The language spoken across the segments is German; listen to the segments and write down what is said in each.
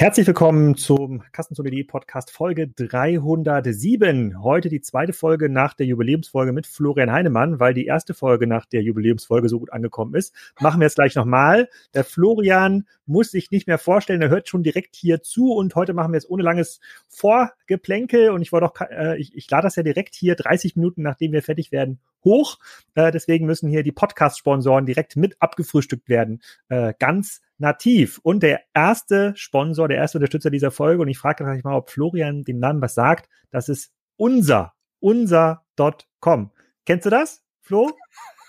Herzlich willkommen zum Kassenzone.de Podcast Folge 307. Heute die zweite Folge nach der Jubiläumsfolge mit Florian Heinemann, weil die erste Folge nach der Jubiläumsfolge so gut angekommen ist. Machen wir jetzt gleich nochmal. Der Florian muss sich nicht mehr vorstellen, er hört schon direkt hier zu und heute machen wir es ohne langes Vorgeplänkel und ich wollte auch, äh, ich, ich lade das ja direkt hier 30 Minuten, nachdem wir fertig werden, hoch. Äh, deswegen müssen hier die Podcast-Sponsoren direkt mit abgefrühstückt werden. Äh, ganz nativ. Und der erste Sponsor, der erste Unterstützer dieser Folge, und ich frage gleich mal, ob Florian dem Namen was sagt, das ist unser, unser.com. Kennst du das, Flo?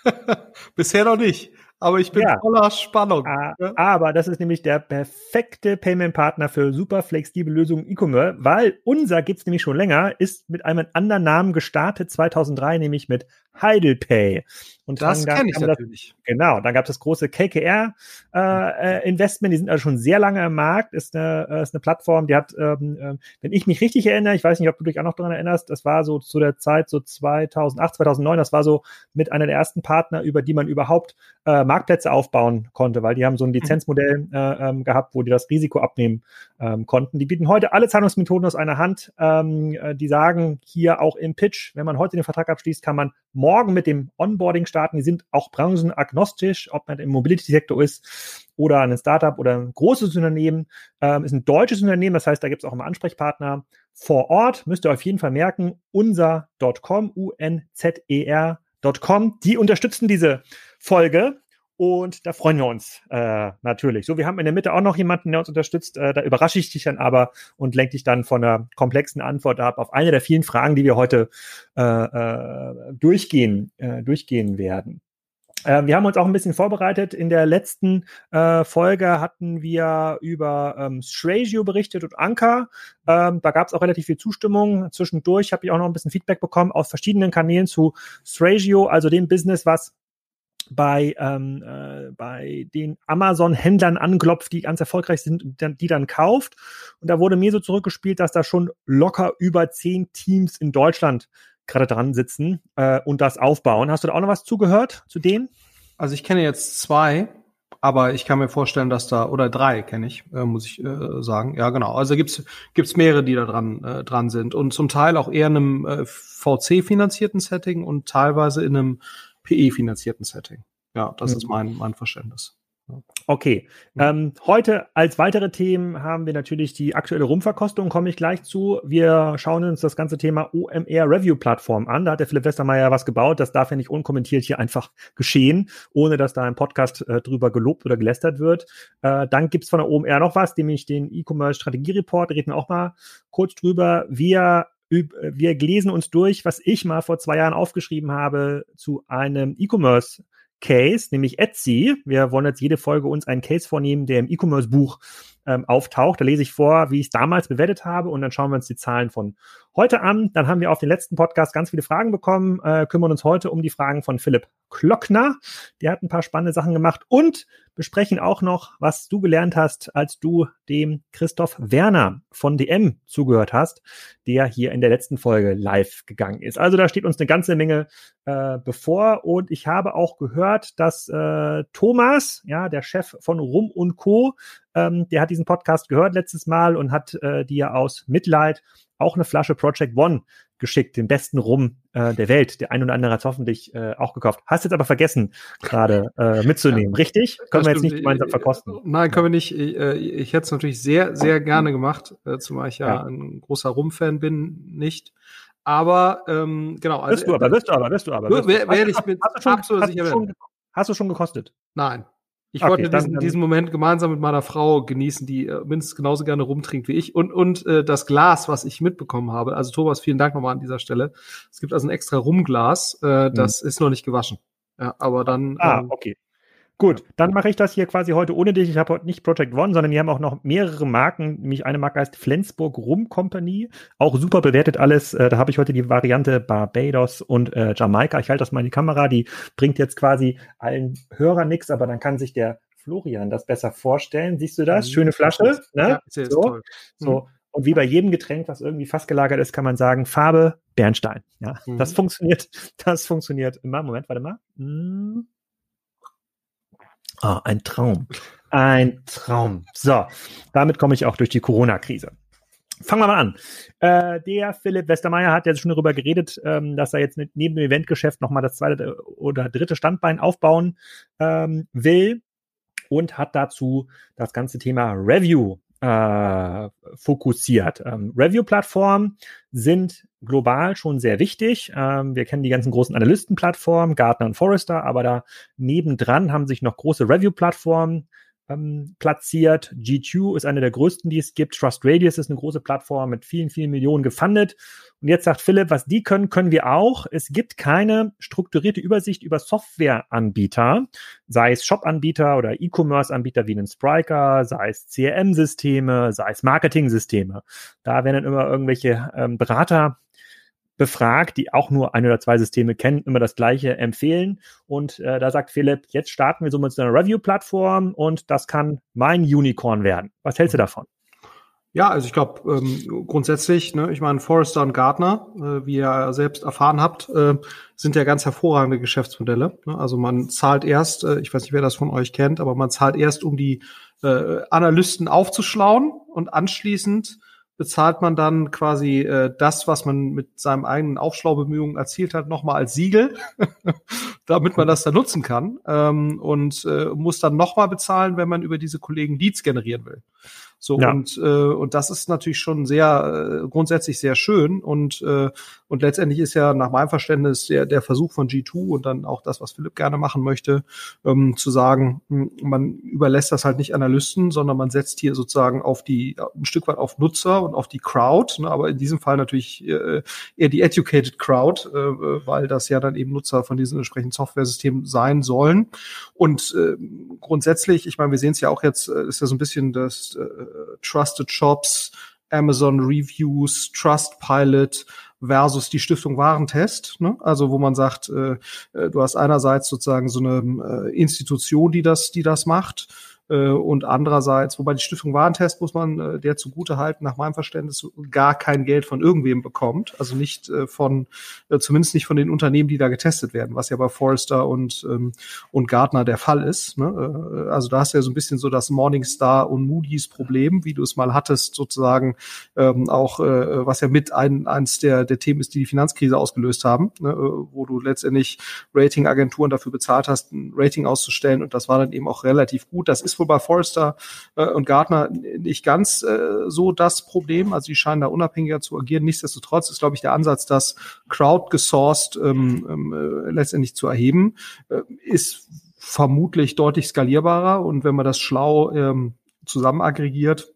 Bisher noch nicht aber ich bin ja. voller Spannung. Ah, aber das ist nämlich der perfekte Payment-Partner für super flexible Lösungen E-Commerce, weil unser gibt's nämlich schon länger, ist mit einem anderen Namen gestartet 2003, nämlich mit Heidelpay. Und das kenne ich natürlich. Das, genau, dann gab es das große KKR äh, äh, Investment, die sind also schon sehr lange im Markt, ist eine, äh, ist eine Plattform, die hat, ähm, äh, wenn ich mich richtig erinnere, ich weiß nicht, ob du dich auch noch daran erinnerst, das war so zu der Zeit so 2008, 2009, das war so mit einer der ersten Partner, über die man überhaupt äh, Marktplätze aufbauen konnte, weil die haben so ein mhm. Lizenzmodell äh, ähm, gehabt, wo die das Risiko abnehmen ähm, konnten. Die bieten heute alle Zahlungsmethoden aus einer Hand. Ähm, äh, die sagen hier auch im Pitch, wenn man heute den Vertrag abschließt, kann man morgen mit dem Onboarding starten. Die sind auch branchenagnostisch, ob man im Mobility-Sektor ist oder ein Startup oder ein großes Unternehmen. Ähm, ist ein deutsches Unternehmen, das heißt, da gibt es auch immer Ansprechpartner vor Ort. Müsst ihr auf jeden Fall merken, unser.com, U-N-Z-E-R.com. Die unterstützen diese Folge. Und da freuen wir uns äh, natürlich. So, wir haben in der Mitte auch noch jemanden, der uns unterstützt. Äh, da überrasche ich dich dann aber und lenke dich dann von einer komplexen Antwort ab auf eine der vielen Fragen, die wir heute äh, äh, durchgehen, äh, durchgehen werden. Äh, wir haben uns auch ein bisschen vorbereitet. In der letzten äh, Folge hatten wir über ähm, Stragio berichtet und Anker. Ähm, da gab es auch relativ viel Zustimmung. Zwischendurch habe ich auch noch ein bisschen Feedback bekommen aus verschiedenen Kanälen zu Stragio, also dem Business, was bei, ähm, äh, bei den Amazon-Händlern anklopft, die ganz erfolgreich sind und die dann kauft. Und da wurde mir so zurückgespielt, dass da schon locker über zehn Teams in Deutschland gerade dran sitzen äh, und das aufbauen. Hast du da auch noch was zugehört zu denen? Also ich kenne jetzt zwei, aber ich kann mir vorstellen, dass da oder drei kenne ich, äh, muss ich äh, sagen. Ja, genau. Also gibt's gibt's mehrere, die da dran äh, dran sind und zum Teil auch eher in einem äh, VC finanzierten Setting und teilweise in einem PE-finanzierten Setting. Ja, das mhm. ist mein, mein Verständnis. Okay. Mhm. Ähm, heute als weitere Themen haben wir natürlich die aktuelle Rumverkostung, komme ich gleich zu. Wir schauen uns das ganze Thema OMR Review Plattform an. Da hat der Philipp Westermeier was gebaut. Das darf ja nicht unkommentiert hier einfach geschehen, ohne dass da im Podcast äh, drüber gelobt oder gelästert wird. Äh, dann gibt's von der OMR noch was, nämlich den E-Commerce Strategie Report. reden wir auch mal kurz drüber. Wir wir lesen uns durch, was ich mal vor zwei Jahren aufgeschrieben habe zu einem E-Commerce Case, nämlich Etsy. Wir wollen jetzt jede Folge uns einen Case vornehmen, der im E-Commerce-Buch ähm, auftaucht. Da lese ich vor, wie ich es damals bewertet habe und dann schauen wir uns die Zahlen von heute an. Dann haben wir auf den letzten Podcast ganz viele Fragen bekommen, äh, kümmern uns heute um die Fragen von Philipp Klockner. Der hat ein paar spannende Sachen gemacht und besprechen auch noch, was du gelernt hast, als du dem Christoph Werner von DM zugehört hast, der hier in der letzten Folge live gegangen ist. Also da steht uns eine ganze Menge äh, bevor und ich habe auch gehört, dass äh, Thomas, ja, der Chef von Rum und Co., ähm, der hat diesen Podcast gehört letztes Mal und hat äh, dir aus Mitleid auch eine Flasche Project One geschickt, den besten Rum äh, der Welt. Der ein oder andere hat hoffentlich äh, auch gekauft. Hast jetzt aber vergessen, gerade äh, mitzunehmen, ja, richtig? Können wir jetzt nicht gemeinsam verkosten. Nein, können wir nicht. Ich, äh, ich hätte es natürlich sehr, sehr gerne gemacht, äh, zumal ich ja, ja. ein großer Rum-Fan bin, nicht. Aber ähm, genau. Also, wirst du aber, wirst du aber, wirst du aber. Wirst du. Ich mit hast du schon, absolut sicher werden. Hast du schon gekostet? Nein. Ich okay, wollte diesen, diesen Moment gemeinsam mit meiner Frau genießen, die äh, mindestens genauso gerne rumtrinkt wie ich. Und, und äh, das Glas, was ich mitbekommen habe. Also Thomas, vielen Dank nochmal an dieser Stelle. Es gibt also ein extra Rumglas, äh, das hm. ist noch nicht gewaschen. Ja, aber dann. Ah, ähm, okay. Gut, dann mache ich das hier quasi heute ohne dich. Ich habe heute nicht Project One, sondern die haben auch noch mehrere Marken. Nämlich eine Marke heißt Flensburg Rum Company. Auch super bewertet alles. Äh, da habe ich heute die Variante Barbados und äh, Jamaika. Ich halte das mal in die Kamera. Die bringt jetzt quasi allen Hörern nichts, aber dann kann sich der Florian das besser vorstellen. Siehst du das? Mhm. Schöne Flasche. Ne? Ja, so. Toll. so. Mhm. Und wie bei jedem Getränk, was irgendwie fast gelagert ist, kann man sagen, Farbe Bernstein. Ja, mhm. das funktioniert. Das funktioniert immer. Moment, warte mal. Hm. Ah, ein Traum. Ein Traum. So, damit komme ich auch durch die Corona-Krise. Fangen wir mal an. Äh, der Philipp Westermeier hat ja schon darüber geredet, ähm, dass er jetzt neben dem Eventgeschäft nochmal das zweite oder dritte Standbein aufbauen ähm, will und hat dazu das ganze Thema Review äh, fokussiert. Ähm, Review-Plattformen sind global schon sehr wichtig. Ähm, wir kennen die ganzen großen Analystenplattformen, Gartner und Forrester, aber da nebendran haben sich noch große Review-Plattformen ähm, platziert. G2 ist eine der größten, die es gibt. Trust Radius ist eine große Plattform mit vielen, vielen Millionen gefundet. Und jetzt sagt Philipp, was die können, können wir auch. Es gibt keine strukturierte Übersicht über Softwareanbieter, sei es Shop-Anbieter oder E-Commerce-Anbieter wie einen Spriker, sei es CRM-Systeme, sei es Marketing-Systeme. Da werden dann immer irgendwelche ähm, Berater befragt, die auch nur ein oder zwei Systeme kennen, immer das gleiche empfehlen. Und äh, da sagt Philipp, jetzt starten wir so mit einer Review-Plattform und das kann mein Unicorn werden. Was hältst du davon? Ja, also ich glaube ähm, grundsätzlich, ne, ich meine, Forrester und Gartner, äh, wie ihr selbst erfahren habt, äh, sind ja ganz hervorragende Geschäftsmodelle. Ne? Also man zahlt erst, äh, ich weiß nicht, wer das von euch kennt, aber man zahlt erst, um die äh, Analysten aufzuschlauen und anschließend bezahlt man dann quasi äh, das, was man mit seinem eigenen Aufschlaubemühungen erzielt hat, nochmal als Siegel, damit man das dann nutzen kann ähm, und äh, muss dann nochmal bezahlen, wenn man über diese Kollegen Leads generieren will. So ja. und äh, und das ist natürlich schon sehr äh, grundsätzlich sehr schön und äh, und letztendlich ist ja nach meinem Verständnis der der Versuch von G2 und dann auch das, was Philipp gerne machen möchte, ähm, zu sagen, hm, man überlässt das halt nicht Analysten, sondern man setzt hier sozusagen auf die ein Stück weit auf Nutzer und auf die Crowd, ne, aber in diesem Fall natürlich äh, eher die educated Crowd, äh, weil das ja dann eben Nutzer von diesen entsprechenden Software-Systemen sein sollen und äh, grundsätzlich, ich meine, wir sehen es ja auch jetzt, äh, ist ja so ein bisschen das äh, Trusted Shops, Amazon Reviews, Trustpilot versus die Stiftung Warentest, ne? also wo man sagt, äh, äh, du hast einerseits sozusagen so eine äh, Institution, die das, die das macht, äh, und andererseits, wobei die Stiftung Warentest muss man äh, der zugute halten, nach meinem Verständnis gar kein Geld von irgendwem bekommt, also nicht äh, von, äh, zumindest nicht von den Unternehmen, die da getestet werden, was ja bei Forrester und ähm, und Gartner der Fall ist. Ne? Äh, also da hast du ja so ein bisschen so das Morningstar und Moody's Problem, wie du es mal hattest, sozusagen ähm, auch, äh, was ja mit ein, eins der der Themen ist, die die Finanzkrise ausgelöst haben, ne? Äh, wo du letztendlich Ratingagenturen dafür bezahlt hast, ein Rating auszustellen und das war dann eben auch relativ gut. Das ist wohl bei Forrester äh, und Gartner nicht ganz äh, so das Problem. Also die scheinen da unabhängiger zu agieren. Nichtsdestotrotz ist, glaube ich, der Ansatz, das crowd-gesourced ähm, ähm, äh, letztendlich zu erheben, äh, ist vermutlich deutlich skalierbarer. Und wenn man das schlau ähm, zusammen aggregiert,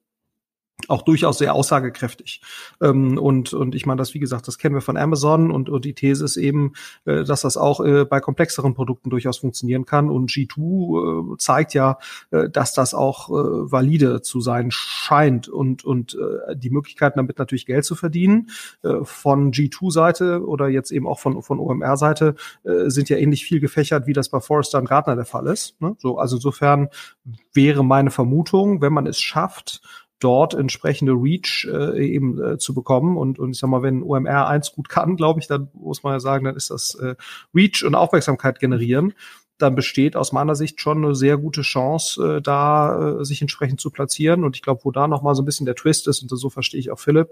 auch durchaus sehr aussagekräftig. Ähm, und, und ich meine, das, wie gesagt, das kennen wir von Amazon und, und die These ist eben, äh, dass das auch äh, bei komplexeren Produkten durchaus funktionieren kann. Und G2 äh, zeigt ja, äh, dass das auch äh, valide zu sein scheint und, und äh, die Möglichkeiten damit natürlich Geld zu verdienen äh, von G2-Seite oder jetzt eben auch von, von OMR-Seite äh, sind ja ähnlich viel gefächert, wie das bei Forrester und Gartner der Fall ist. Ne? So, also insofern wäre meine Vermutung, wenn man es schafft, dort entsprechende Reach äh, eben äh, zu bekommen. Und, und ich sag mal, wenn OMR eins gut kann, glaube ich, dann muss man ja sagen, dann ist das äh, Reach und Aufmerksamkeit generieren. Dann besteht aus meiner Sicht schon eine sehr gute Chance, äh, da äh, sich entsprechend zu platzieren. Und ich glaube, wo da nochmal so ein bisschen der Twist ist, und so verstehe ich auch Philipp,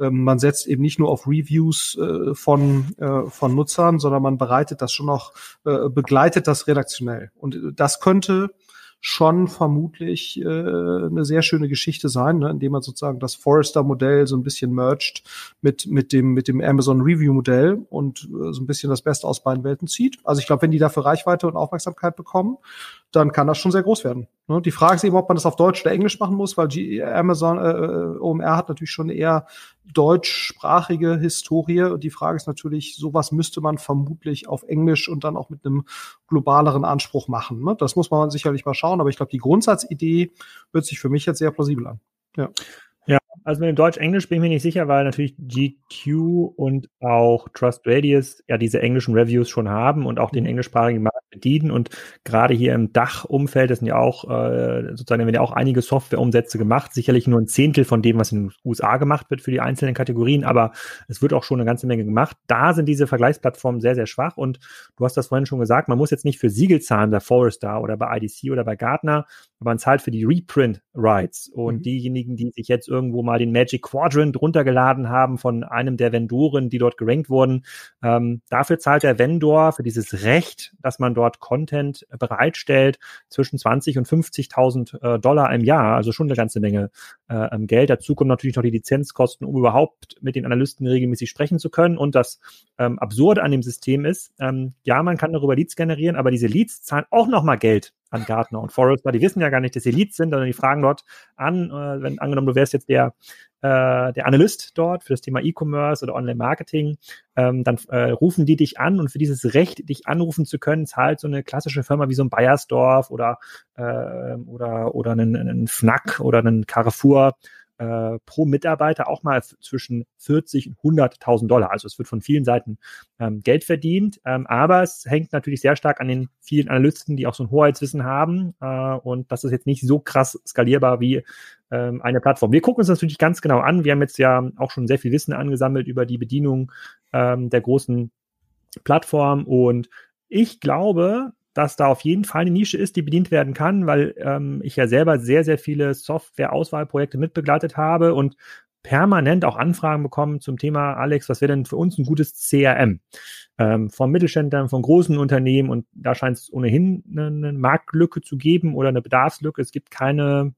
ähm, man setzt eben nicht nur auf Reviews äh, von, äh, von Nutzern, sondern man bereitet das schon noch, äh, begleitet das redaktionell. Und das könnte schon vermutlich äh, eine sehr schöne Geschichte sein, ne, indem man sozusagen das Forrester-Modell so ein bisschen merged mit, mit, dem, mit dem Amazon Review-Modell und äh, so ein bisschen das Beste aus beiden Welten zieht. Also ich glaube, wenn die dafür Reichweite und Aufmerksamkeit bekommen, dann kann das schon sehr groß werden. Ne? Die Frage ist eben, ob man das auf Deutsch oder Englisch machen muss, weil Amazon äh, äh OMR hat natürlich schon eher deutschsprachige Historie. Und die Frage ist natürlich, sowas müsste man vermutlich auf Englisch und dann auch mit einem globaleren Anspruch machen. Ne? Das muss man sicherlich mal schauen, aber ich glaube, die Grundsatzidee wird sich für mich jetzt sehr plausibel an. Ja. Ja, also mit dem Deutsch-Englisch bin ich mir nicht sicher, weil natürlich GQ und auch Trust Radius ja diese englischen Reviews schon haben und auch den mhm. englischsprachigen Markt bedienen und gerade hier im Dach-Umfeld, das sind ja auch äh, sozusagen, werden ja auch einige Softwareumsätze gemacht, sicherlich nur ein Zehntel von dem, was in den USA gemacht wird für die einzelnen Kategorien, aber es wird auch schon eine ganze Menge gemacht. Da sind diese Vergleichsplattformen sehr, sehr schwach und du hast das vorhin schon gesagt, man muss jetzt nicht für Siegel zahlen bei Forrester oder bei IDC oder bei Gartner, aber man zahlt für die Reprint-Rights. Und mhm. diejenigen, die sich jetzt irgendwo mal den Magic Quadrant runtergeladen haben von einem der Vendoren, die dort gerankt wurden, ähm, dafür zahlt der Vendor für dieses Recht, dass man dort Content bereitstellt, zwischen 20 und 50.000 äh, Dollar im Jahr, also schon eine ganze Menge äh, Geld. Dazu kommen natürlich noch die Lizenzkosten, um überhaupt mit den Analysten regelmäßig sprechen zu können. Und das ähm, Absurde an dem System ist, ähm, ja, man kann darüber Leads generieren, aber diese Leads zahlen auch nochmal Geld an Gartner und Forrester. Die wissen ja gar nicht, dass sie Leads sind, sondern die fragen dort an, äh, wenn angenommen, du wärst jetzt der, äh, der Analyst dort für das Thema E-Commerce oder Online-Marketing, ähm, dann äh, rufen die dich an und für dieses Recht, dich anrufen zu können, zahlt so eine klassische Firma wie so ein Bayersdorf oder, äh, oder, oder einen, einen Fnac oder einen Carrefour äh, pro Mitarbeiter auch mal zwischen 40 und 100.000 Dollar. Also es wird von vielen Seiten ähm, Geld verdient, ähm, aber es hängt natürlich sehr stark an den vielen Analysten, die auch so ein Hoheitswissen haben äh, und das ist jetzt nicht so krass skalierbar wie ähm, eine Plattform. Wir gucken uns das natürlich ganz genau an. Wir haben jetzt ja auch schon sehr viel Wissen angesammelt über die Bedienung ähm, der großen Plattform und ich glaube, dass da auf jeden Fall eine Nische ist, die bedient werden kann, weil ähm, ich ja selber sehr, sehr viele Software-Auswahlprojekte mitbegleitet habe und permanent auch Anfragen bekommen zum Thema, Alex, was wäre denn für uns ein gutes CRM? Ähm, von Mittelständlern, von großen Unternehmen und da scheint es ohnehin eine, eine Marktlücke zu geben oder eine Bedarfslücke. Es gibt keine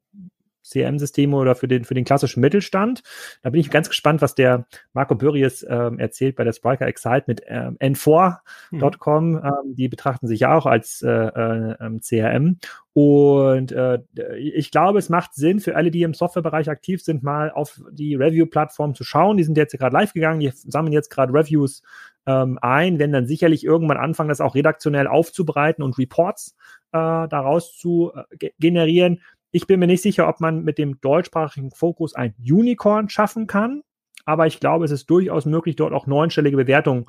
CRM-Systeme oder für den, für den klassischen Mittelstand. Da bin ich ganz gespannt, was der Marco Börries ähm, erzählt bei der Spriker Excite mit ähm, n4.com. Mhm. Ähm, die betrachten sich ja auch als äh, äh, ähm, CRM. Und äh, ich glaube, es macht Sinn für alle, die im Softwarebereich aktiv sind, mal auf die Review-Plattform zu schauen. Die sind jetzt gerade live gegangen, die sammeln jetzt gerade Reviews ähm, ein, werden dann sicherlich irgendwann anfangen, das auch redaktionell aufzubereiten und Reports äh, daraus zu äh, generieren. Ich bin mir nicht sicher, ob man mit dem deutschsprachigen Fokus ein Unicorn schaffen kann, aber ich glaube, es ist durchaus möglich, dort auch neunstellige Bewertungen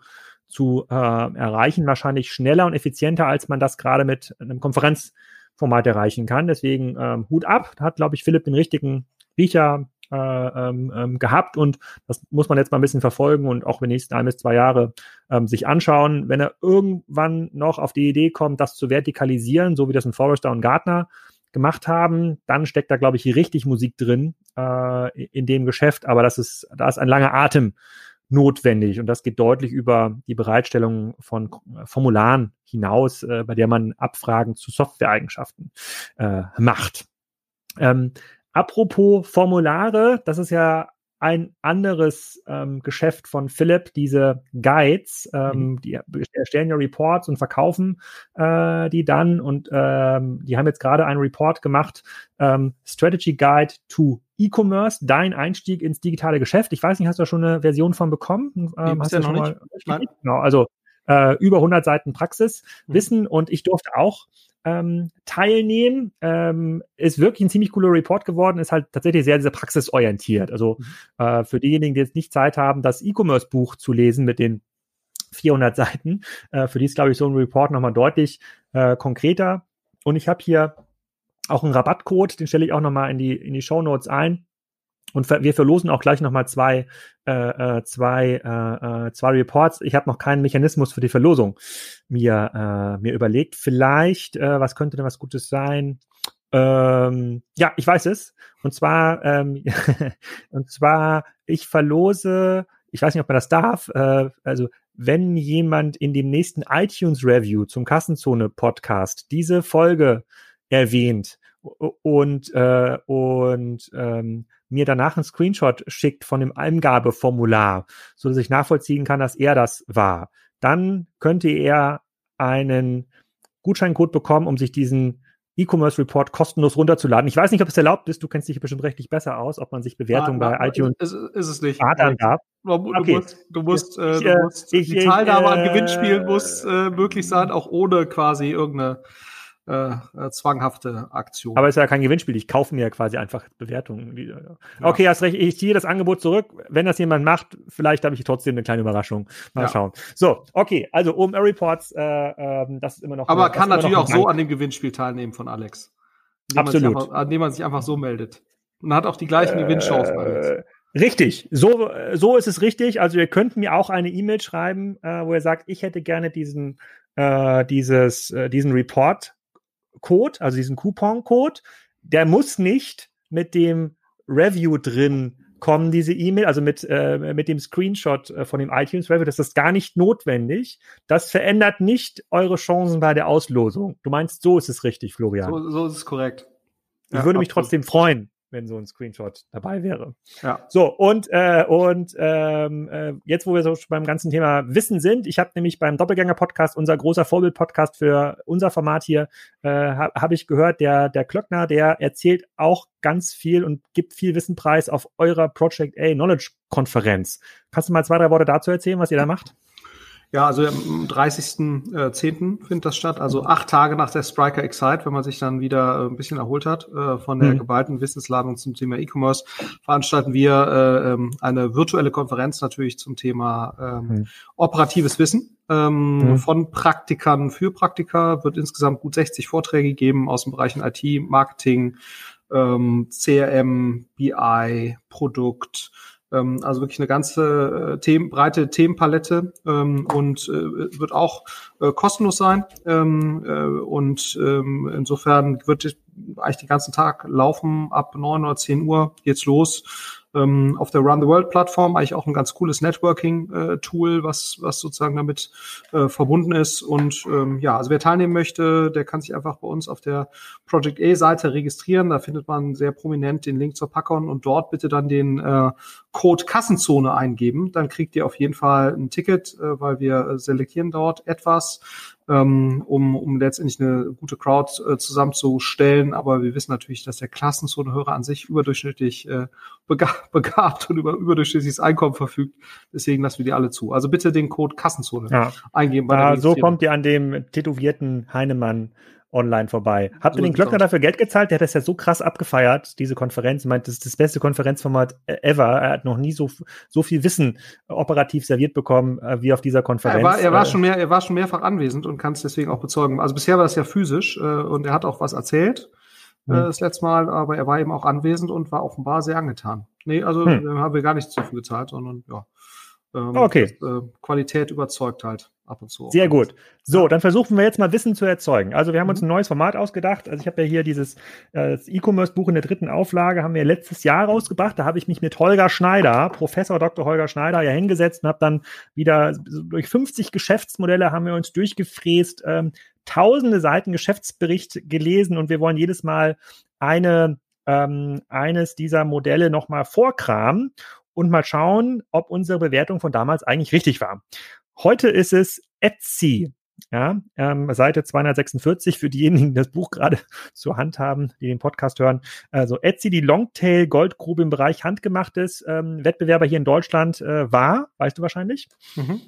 zu äh, erreichen. Wahrscheinlich schneller und effizienter, als man das gerade mit einem Konferenzformat erreichen kann. Deswegen ähm, Hut ab. Da hat, glaube ich, Philipp den richtigen Riecher äh, ähm, ähm, gehabt und das muss man jetzt mal ein bisschen verfolgen und auch in den nächsten ein bis zwei Jahre ähm, sich anschauen. Wenn er irgendwann noch auf die Idee kommt, das zu vertikalisieren, so wie das ein Forrester und Gartner gemacht haben, dann steckt da, glaube ich, richtig Musik drin äh, in dem Geschäft. Aber das ist, da ist ein langer Atem notwendig und das geht deutlich über die Bereitstellung von Formularen hinaus, äh, bei der man Abfragen zu Softwareeigenschaften äh, macht. Ähm, apropos Formulare, das ist ja ein anderes ähm, Geschäft von Philipp, diese Guides, ähm, mhm. die erstellen ja Reports und verkaufen äh, die dann und ähm, die haben jetzt gerade einen Report gemacht, ähm, Strategy Guide to E-Commerce, dein Einstieg ins digitale Geschäft. Ich weiß nicht, hast du da schon eine Version von bekommen? Ähm, hast du ja noch nicht? Mal, genau, also äh, über 100 Seiten Praxis, mhm. Wissen und ich durfte auch ähm, teilnehmen. Ähm, ist wirklich ein ziemlich cooler Report geworden, ist halt tatsächlich sehr, sehr praxisorientiert. Also mhm. äh, für diejenigen, die jetzt nicht Zeit haben, das E-Commerce-Buch zu lesen mit den 400 Seiten, äh, für die ist, glaube ich, so ein Report nochmal deutlich äh, konkreter. Und ich habe hier auch einen Rabattcode, den stelle ich auch nochmal in die, in die Show Notes ein. Und wir verlosen auch gleich nochmal zwei, äh, äh, zwei, äh, äh, zwei Reports. Ich habe noch keinen Mechanismus für die Verlosung mir, äh, mir überlegt. Vielleicht, äh, was könnte denn was Gutes sein? Ähm, ja, ich weiß es. Und zwar, ähm, und zwar, ich verlose, ich weiß nicht, ob man das darf, äh, also wenn jemand in dem nächsten iTunes Review zum Kassenzone Podcast diese Folge erwähnt und äh, und ähm, mir danach einen Screenshot schickt von dem Eingabeformular, so dass ich nachvollziehen kann, dass er das war, dann könnte er einen Gutscheincode bekommen, um sich diesen E-Commerce Report kostenlos runterzuladen. Ich weiß nicht, ob es erlaubt ist. Du kennst dich bestimmt rechtlich besser aus, ob man sich Bewertungen ah, bei iTunes ist, ist es nicht. Adern darf. Du, okay. musst, du musst, äh, ich, du musst ich, die ich, Teilnahme äh, an Gewinnspielen muss äh, möglich sein, auch ohne quasi irgendeine äh, äh, zwanghafte Aktion. Aber es ist ja kein Gewinnspiel. Ich kaufe mir ja quasi einfach Bewertungen. Ja. Okay, hast recht. Ich ziehe das Angebot zurück. Wenn das jemand macht, vielleicht habe ich trotzdem eine kleine Überraschung. Mal ja. schauen. So, okay. Also OMR Reports, äh, äh, das ist immer noch. Aber kann natürlich auch so an dem Gewinnspiel teilnehmen von Alex. Absolut. Einfach, an dem man sich einfach so meldet. Und hat auch die gleichen äh, Gewinnchancen. Alex. Richtig, so, so ist es richtig. Also ihr könnt mir auch eine E-Mail schreiben, äh, wo ihr sagt, ich hätte gerne diesen, äh, dieses, äh, diesen Report Code, also diesen Coupon-Code, der muss nicht mit dem Review drin kommen, diese E-Mail, also mit, äh, mit dem Screenshot äh, von dem iTunes Review, das ist gar nicht notwendig. Das verändert nicht eure Chancen bei der Auslosung. Du meinst, so ist es richtig, Florian. So, so ist es korrekt. Ich ja, würde mich absolut. trotzdem freuen, wenn so ein Screenshot dabei wäre. Ja. So, und, äh, und ähm, äh, jetzt, wo wir so beim ganzen Thema Wissen sind, ich habe nämlich beim Doppelgänger-Podcast, unser großer Vorbild-Podcast für unser Format hier, äh, habe hab ich gehört, der, der Klöckner, der erzählt auch ganz viel und gibt viel Wissen preis auf eurer Project A Knowledge Konferenz. Kannst du mal zwei, drei Worte dazu erzählen, was ihr da macht? Ja, also am 30.10. Äh, findet das statt, also acht Tage nach der Striker Excite, wenn man sich dann wieder äh, ein bisschen erholt hat äh, von der mhm. geballten Wissensladung zum Thema E-Commerce, veranstalten wir äh, ähm, eine virtuelle Konferenz natürlich zum Thema ähm, mhm. operatives Wissen. Ähm, mhm. Von Praktikern für Praktiker wird insgesamt gut 60 Vorträge gegeben aus den Bereichen IT, Marketing, CRM, BI, Produkt, ähm, also wirklich eine ganze äh, Themen, breite Themenpalette ähm, und äh, wird auch äh, kostenlos sein. Ähm, äh, und ähm, insofern wird eigentlich den ganzen Tag laufen. Ab neun oder zehn Uhr geht's los ähm, auf der Run the World Plattform eigentlich auch ein ganz cooles Networking-Tool, äh, was, was sozusagen damit äh, verbunden ist. Und ähm, ja, also wer teilnehmen möchte, der kann sich einfach bei uns auf der Project A-Seite registrieren. Da findet man sehr prominent den Link zur Packon und dort bitte dann den äh, Code Kassenzone eingeben. Dann kriegt ihr auf jeden Fall ein Ticket, äh, weil wir äh, selektieren dort etwas ähm, um, um letztendlich eine gute Crowd äh, zusammenzustellen. Aber wir wissen natürlich, dass der Klassenzone-Hörer an sich überdurchschnittlich äh, begabt, und über überdurchschnittliches Einkommen verfügt. Deswegen lassen wir die alle zu. Also bitte den Code Kassenzone ja. eingeben. Bei ja, so kommt ihr an dem tätowierten Heinemann online vorbei. Habt ihr den Glöckner dafür Geld gezahlt? Der hat das ja so krass abgefeiert, diese Konferenz. Meint, das ist das beste Konferenzformat ever. Er hat noch nie so, so viel Wissen operativ serviert bekommen, äh, wie auf dieser Konferenz. er, war, er, war äh, schon mehr, er war schon mehrfach anwesend und kann es deswegen auch bezeugen. Also bisher war das ja physisch äh, und er hat auch was erzählt äh, hm. das letzte Mal, aber er war eben auch anwesend und war offenbar sehr angetan. Nee, also hm. haben wir gar nichts dafür gezahlt, sondern ja. Ähm, okay. Das, äh, Qualität überzeugt halt ab und zu. Sehr gut. So, dann versuchen wir jetzt mal Wissen zu erzeugen. Also wir haben mhm. uns ein neues Format ausgedacht. Also ich habe ja hier dieses äh, E-Commerce-Buch in der dritten Auflage, haben wir letztes Jahr rausgebracht. Da habe ich mich mit Holger Schneider, Professor Dr. Holger Schneider, ja hingesetzt und habe dann wieder durch 50 Geschäftsmodelle haben wir uns durchgefräst, ähm, tausende Seiten Geschäftsbericht gelesen und wir wollen jedes Mal eine ähm, eines dieser Modelle nochmal vorkramen und mal schauen, ob unsere Bewertung von damals eigentlich richtig war. Heute ist es Etsy. Ja, ähm, Seite 246 für diejenigen, die das Buch gerade zur Hand haben, die den Podcast hören. Also Etsy, die Longtail Goldgrube im Bereich handgemachtes ähm, Wettbewerber hier in Deutschland äh, war, weißt du wahrscheinlich? Mhm.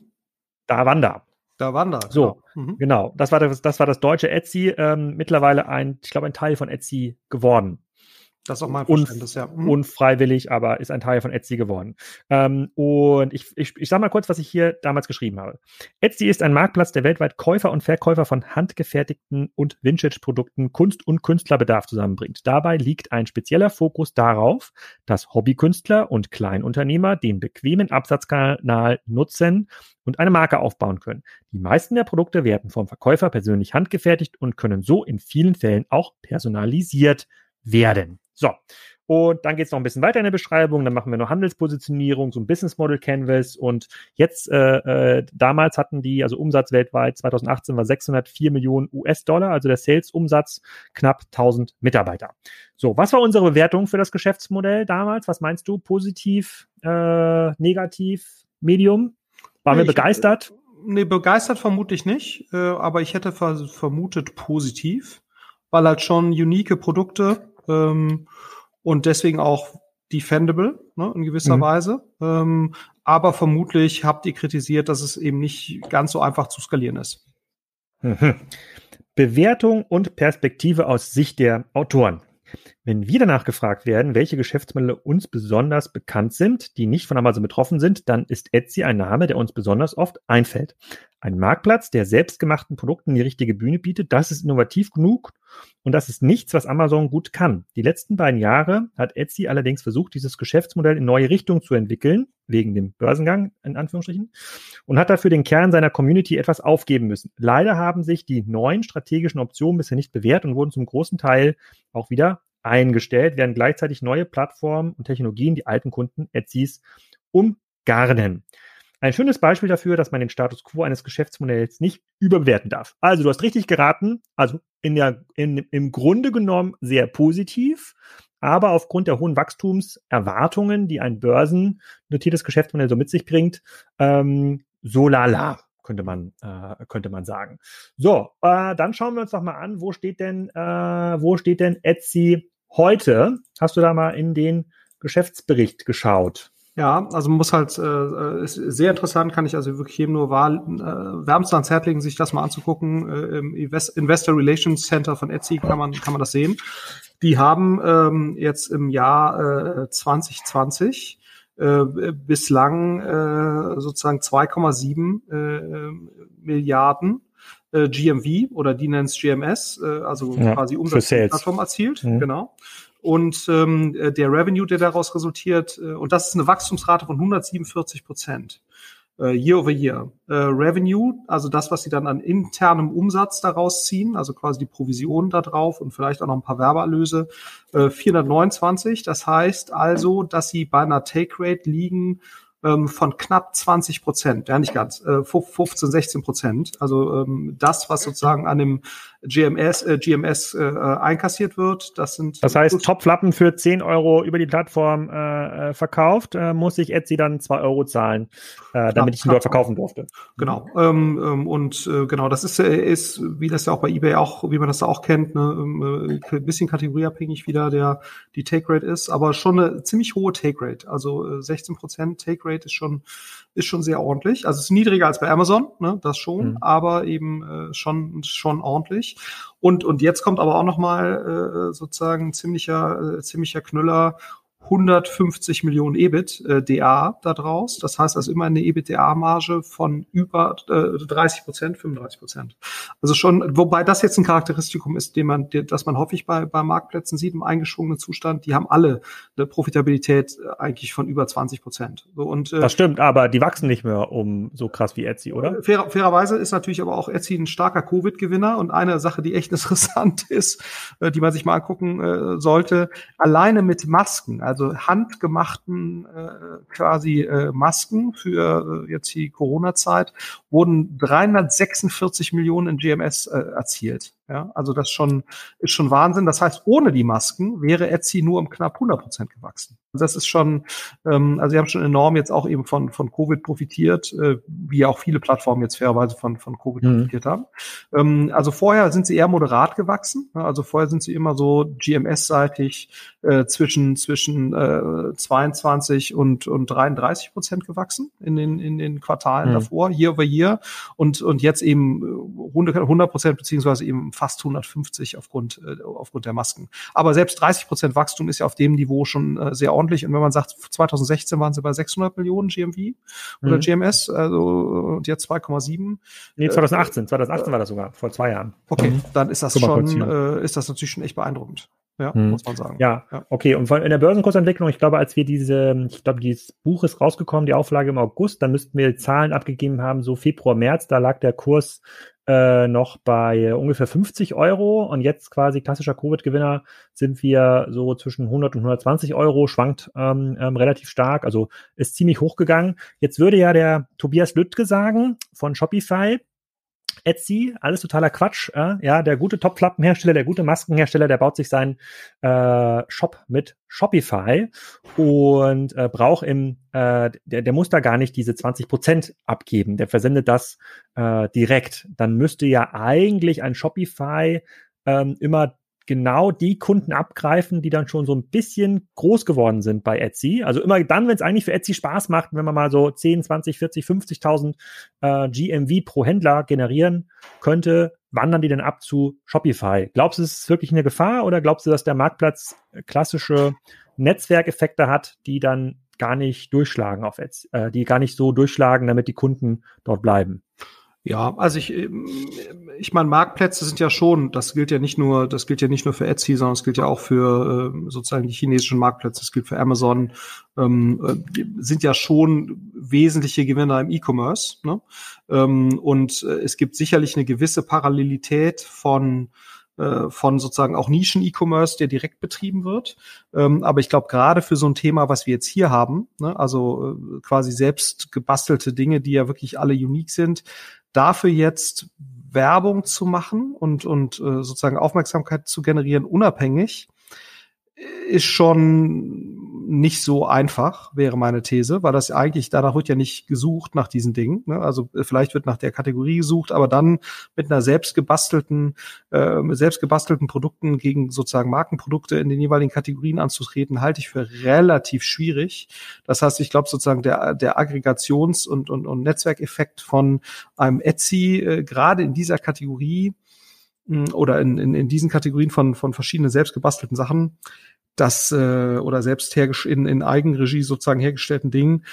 Da Wanda. Da Wanda. So, genau. Mhm. genau. Das war das, das war das deutsche Etsy. Ähm, mittlerweile ein, ich glaube, ein Teil von Etsy geworden. Das ist auch mein Verständnis, ja. Mhm. Unfreiwillig, aber ist ein Teil von Etsy geworden. Ähm, und ich, ich, ich sage mal kurz, was ich hier damals geschrieben habe. Etsy ist ein Marktplatz, der weltweit Käufer und Verkäufer von handgefertigten und Vintage-Produkten, Kunst und Künstlerbedarf zusammenbringt. Dabei liegt ein spezieller Fokus darauf, dass Hobbykünstler und Kleinunternehmer den bequemen Absatzkanal nutzen und eine Marke aufbauen können. Die meisten der Produkte werden vom Verkäufer persönlich handgefertigt und können so in vielen Fällen auch personalisiert werden. So. Und dann geht es noch ein bisschen weiter in der Beschreibung. Dann machen wir noch Handelspositionierung, so ein Business Model Canvas. Und jetzt, äh, äh, damals hatten die, also Umsatz weltweit 2018 war 604 Millionen US-Dollar, also der Sales-Umsatz knapp 1000 Mitarbeiter. So, was war unsere Bewertung für das Geschäftsmodell damals? Was meinst du? Positiv, äh, negativ, Medium? Waren nee, wir begeistert? nee, begeistert vermutlich nicht, äh, aber ich hätte ver vermutet positiv, weil halt schon unique Produkte ähm, und deswegen auch defendable ne, in gewisser mhm. Weise. Ähm, aber vermutlich habt ihr kritisiert, dass es eben nicht ganz so einfach zu skalieren ist. Mhm. Bewertung und Perspektive aus Sicht der Autoren. Wenn wir danach gefragt werden, welche Geschäftsmodelle uns besonders bekannt sind, die nicht von Amazon betroffen sind, dann ist Etsy ein Name, der uns besonders oft einfällt. Ein Marktplatz, der selbstgemachten Produkten die richtige Bühne bietet, das ist innovativ genug und das ist nichts, was Amazon gut kann. Die letzten beiden Jahre hat Etsy allerdings versucht, dieses Geschäftsmodell in neue Richtungen zu entwickeln, wegen dem Börsengang in Anführungsstrichen, und hat dafür den Kern seiner Community etwas aufgeben müssen. Leider haben sich die neuen strategischen Optionen bisher nicht bewährt und wurden zum großen Teil auch wieder eingestellt, während gleichzeitig neue Plattformen und Technologien die alten Kunden Etsys umgarnen. Ein schönes Beispiel dafür, dass man den Status quo eines Geschäftsmodells nicht überbewerten darf. Also du hast richtig geraten, also in der, in, im Grunde genommen sehr positiv, aber aufgrund der hohen Wachstumserwartungen, die ein börsennotiertes Geschäftsmodell so mit sich bringt, ähm, so lala könnte man, äh, könnte man sagen. So, äh, dann schauen wir uns doch mal an, wo steht denn, äh, wo steht denn Etsy heute? Hast du da mal in den Geschäftsbericht geschaut? Ja, also man muss halt, äh, ist sehr interessant, kann ich also wirklich jedem nur äh, wärmstens ans Herz legen, sich das mal anzugucken. Äh, Im Investor Relations Center von Etsy kann man, kann man das sehen. Die haben ähm, jetzt im Jahr äh, 2020 äh, bislang äh, sozusagen 2,7 äh, Milliarden äh, GMV oder die nennt es GMS, äh, also ja, quasi Umsatzplattform erzielt. Mhm. Genau und ähm, äh, der Revenue, der daraus resultiert, äh, und das ist eine Wachstumsrate von 147 Prozent äh, year over year. Äh, Revenue, also das, was sie dann an internem Umsatz daraus ziehen, also quasi die Provision da drauf und vielleicht auch noch ein paar Werbeerlöse, äh, 429. Das heißt also, dass sie bei einer Take Rate liegen ähm, von knapp 20 Prozent, ja nicht ganz, äh, 15, 16 Prozent. Also ähm, das, was sozusagen an dem GMS, äh, GMS äh, einkassiert wird, das sind. Das heißt, Topflappen für 10 Euro über die Plattform äh, äh, verkauft, äh, muss ich Etsy dann 2 Euro zahlen, äh, damit ja, ich ihn dort verkaufen durfte. Genau. Ähm, ähm, und äh, genau, das ist, äh, ist, wie das ja auch bei eBay auch, wie man das da auch kennt, ne, ähm, äh, ein bisschen kategorieabhängig, wie da der die Take Rate ist, aber schon eine ziemlich hohe Take Rate. Also äh, 16 Prozent Take Rate ist schon ist schon sehr ordentlich. Also es ist niedriger als bei Amazon, ne, das schon, mhm. aber eben äh, schon schon ordentlich. Und und jetzt kommt aber auch noch mal äh, sozusagen ziemlicher äh, ziemlicher Knüller 150 Millionen EBITDA äh, da draus. Das heißt also immer eine EBITDA-Marge von über äh, 30 Prozent, 35 Prozent. Also schon, wobei das jetzt ein Charakteristikum ist, den man, das man häufig bei, bei Marktplätzen sieht im eingeschwungenen Zustand. Die haben alle eine Profitabilität äh, eigentlich von über 20 Prozent. So, und, äh, das stimmt, aber die wachsen nicht mehr um so krass wie Etsy, oder? Fair, fairerweise ist natürlich aber auch Etsy ein starker Covid-Gewinner und eine Sache, die echt interessant ist, äh, die man sich mal angucken äh, sollte, alleine mit Masken, also also handgemachten äh, quasi äh, Masken für äh, jetzt die Corona-Zeit, wurden 346 Millionen in GMS äh, erzielt. Ja, also das schon, ist schon Wahnsinn. Das heißt, ohne die Masken wäre Etsy nur um knapp 100 Prozent gewachsen. Also das ist schon, ähm, also sie haben schon enorm jetzt auch eben von, von Covid profitiert, äh, wie auch viele Plattformen jetzt fairerweise von, von Covid mhm. profitiert haben. Ähm, also vorher sind sie eher moderat gewachsen. Also vorher sind sie immer so GMS-seitig äh, zwischen, zwischen äh, 22 und, und 33 Prozent gewachsen in den, in den Quartalen mhm. davor, year over year. Und, und jetzt eben 100 Prozent beziehungsweise eben fast 150 aufgrund, äh, aufgrund der Masken. Aber selbst 30 Prozent Wachstum ist ja auf dem Niveau schon äh, sehr ordentlich. Und wenn man sagt, 2016 waren sie bei 600 Millionen GMV oder mhm. GMS, also und jetzt 2,7. Nee, 2018, 2018 äh, war das sogar, vor zwei Jahren. Okay, mhm. dann ist das schon, äh, ist das natürlich schon echt beeindruckend. Ja, hm. muss man sagen. Ja, ja, okay. Und in der Börsenkursentwicklung, ich glaube, als wir diese, ich glaube, dieses Buch ist rausgekommen, die Auflage im August, dann müssten wir Zahlen abgegeben haben, so Februar, März, da lag der Kurs äh, noch bei ungefähr 50 Euro und jetzt quasi klassischer Covid-Gewinner sind wir so zwischen 100 und 120 Euro, schwankt ähm, ähm, relativ stark, also ist ziemlich hochgegangen. Jetzt würde ja der Tobias Lüttke sagen von Shopify, Etsy, alles totaler Quatsch. Äh? Ja, der gute Topflappenhersteller, der gute Maskenhersteller, der baut sich seinen äh, Shop mit Shopify und äh, braucht im, äh, der, der muss da gar nicht diese 20 Prozent abgeben. Der versendet das äh, direkt. Dann müsste ja eigentlich ein Shopify ähm, immer genau die Kunden abgreifen, die dann schon so ein bisschen groß geworden sind bei Etsy. Also immer dann, wenn es eigentlich für Etsy Spaß macht, wenn man mal so 10, 20, 40, 50.000 äh, GMV pro Händler generieren könnte, wandern die denn ab zu Shopify? Glaubst du, es ist wirklich eine Gefahr oder glaubst du, dass der Marktplatz klassische Netzwerkeffekte hat, die dann gar nicht durchschlagen auf Etsy, äh, die gar nicht so durchschlagen, damit die Kunden dort bleiben? Ja, also ich, ich meine, Marktplätze sind ja schon, das gilt ja nicht nur, das gilt ja nicht nur für Etsy, sondern es gilt ja auch für äh, sozusagen die chinesischen Marktplätze, es gilt für Amazon, ähm, äh, sind ja schon wesentliche Gewinner im E-Commerce. Ne? Ähm, und äh, es gibt sicherlich eine gewisse Parallelität von von sozusagen auch Nischen-E-Commerce, der direkt betrieben wird. Ähm, aber ich glaube, gerade für so ein Thema, was wir jetzt hier haben, ne, also äh, quasi selbst gebastelte Dinge, die ja wirklich alle unique sind, dafür jetzt Werbung zu machen und, und äh, sozusagen Aufmerksamkeit zu generieren, unabhängig, ist schon nicht so einfach, wäre meine These, weil das eigentlich, danach wird ja nicht gesucht nach diesen Dingen. Ne? Also äh, vielleicht wird nach der Kategorie gesucht, aber dann mit einer selbstgebastelten, äh, selbstgebastelten Produkten gegen sozusagen Markenprodukte in den jeweiligen Kategorien anzutreten, halte ich für relativ schwierig. Das heißt, ich glaube sozusagen der, der Aggregations- und, und, und Netzwerkeffekt von einem Etsy, äh, gerade in dieser Kategorie, oder in, in, in diesen Kategorien von, von verschiedenen selbstgebastelten Sachen, das äh, oder selbst in, in Eigenregie sozusagen hergestellten Dingen,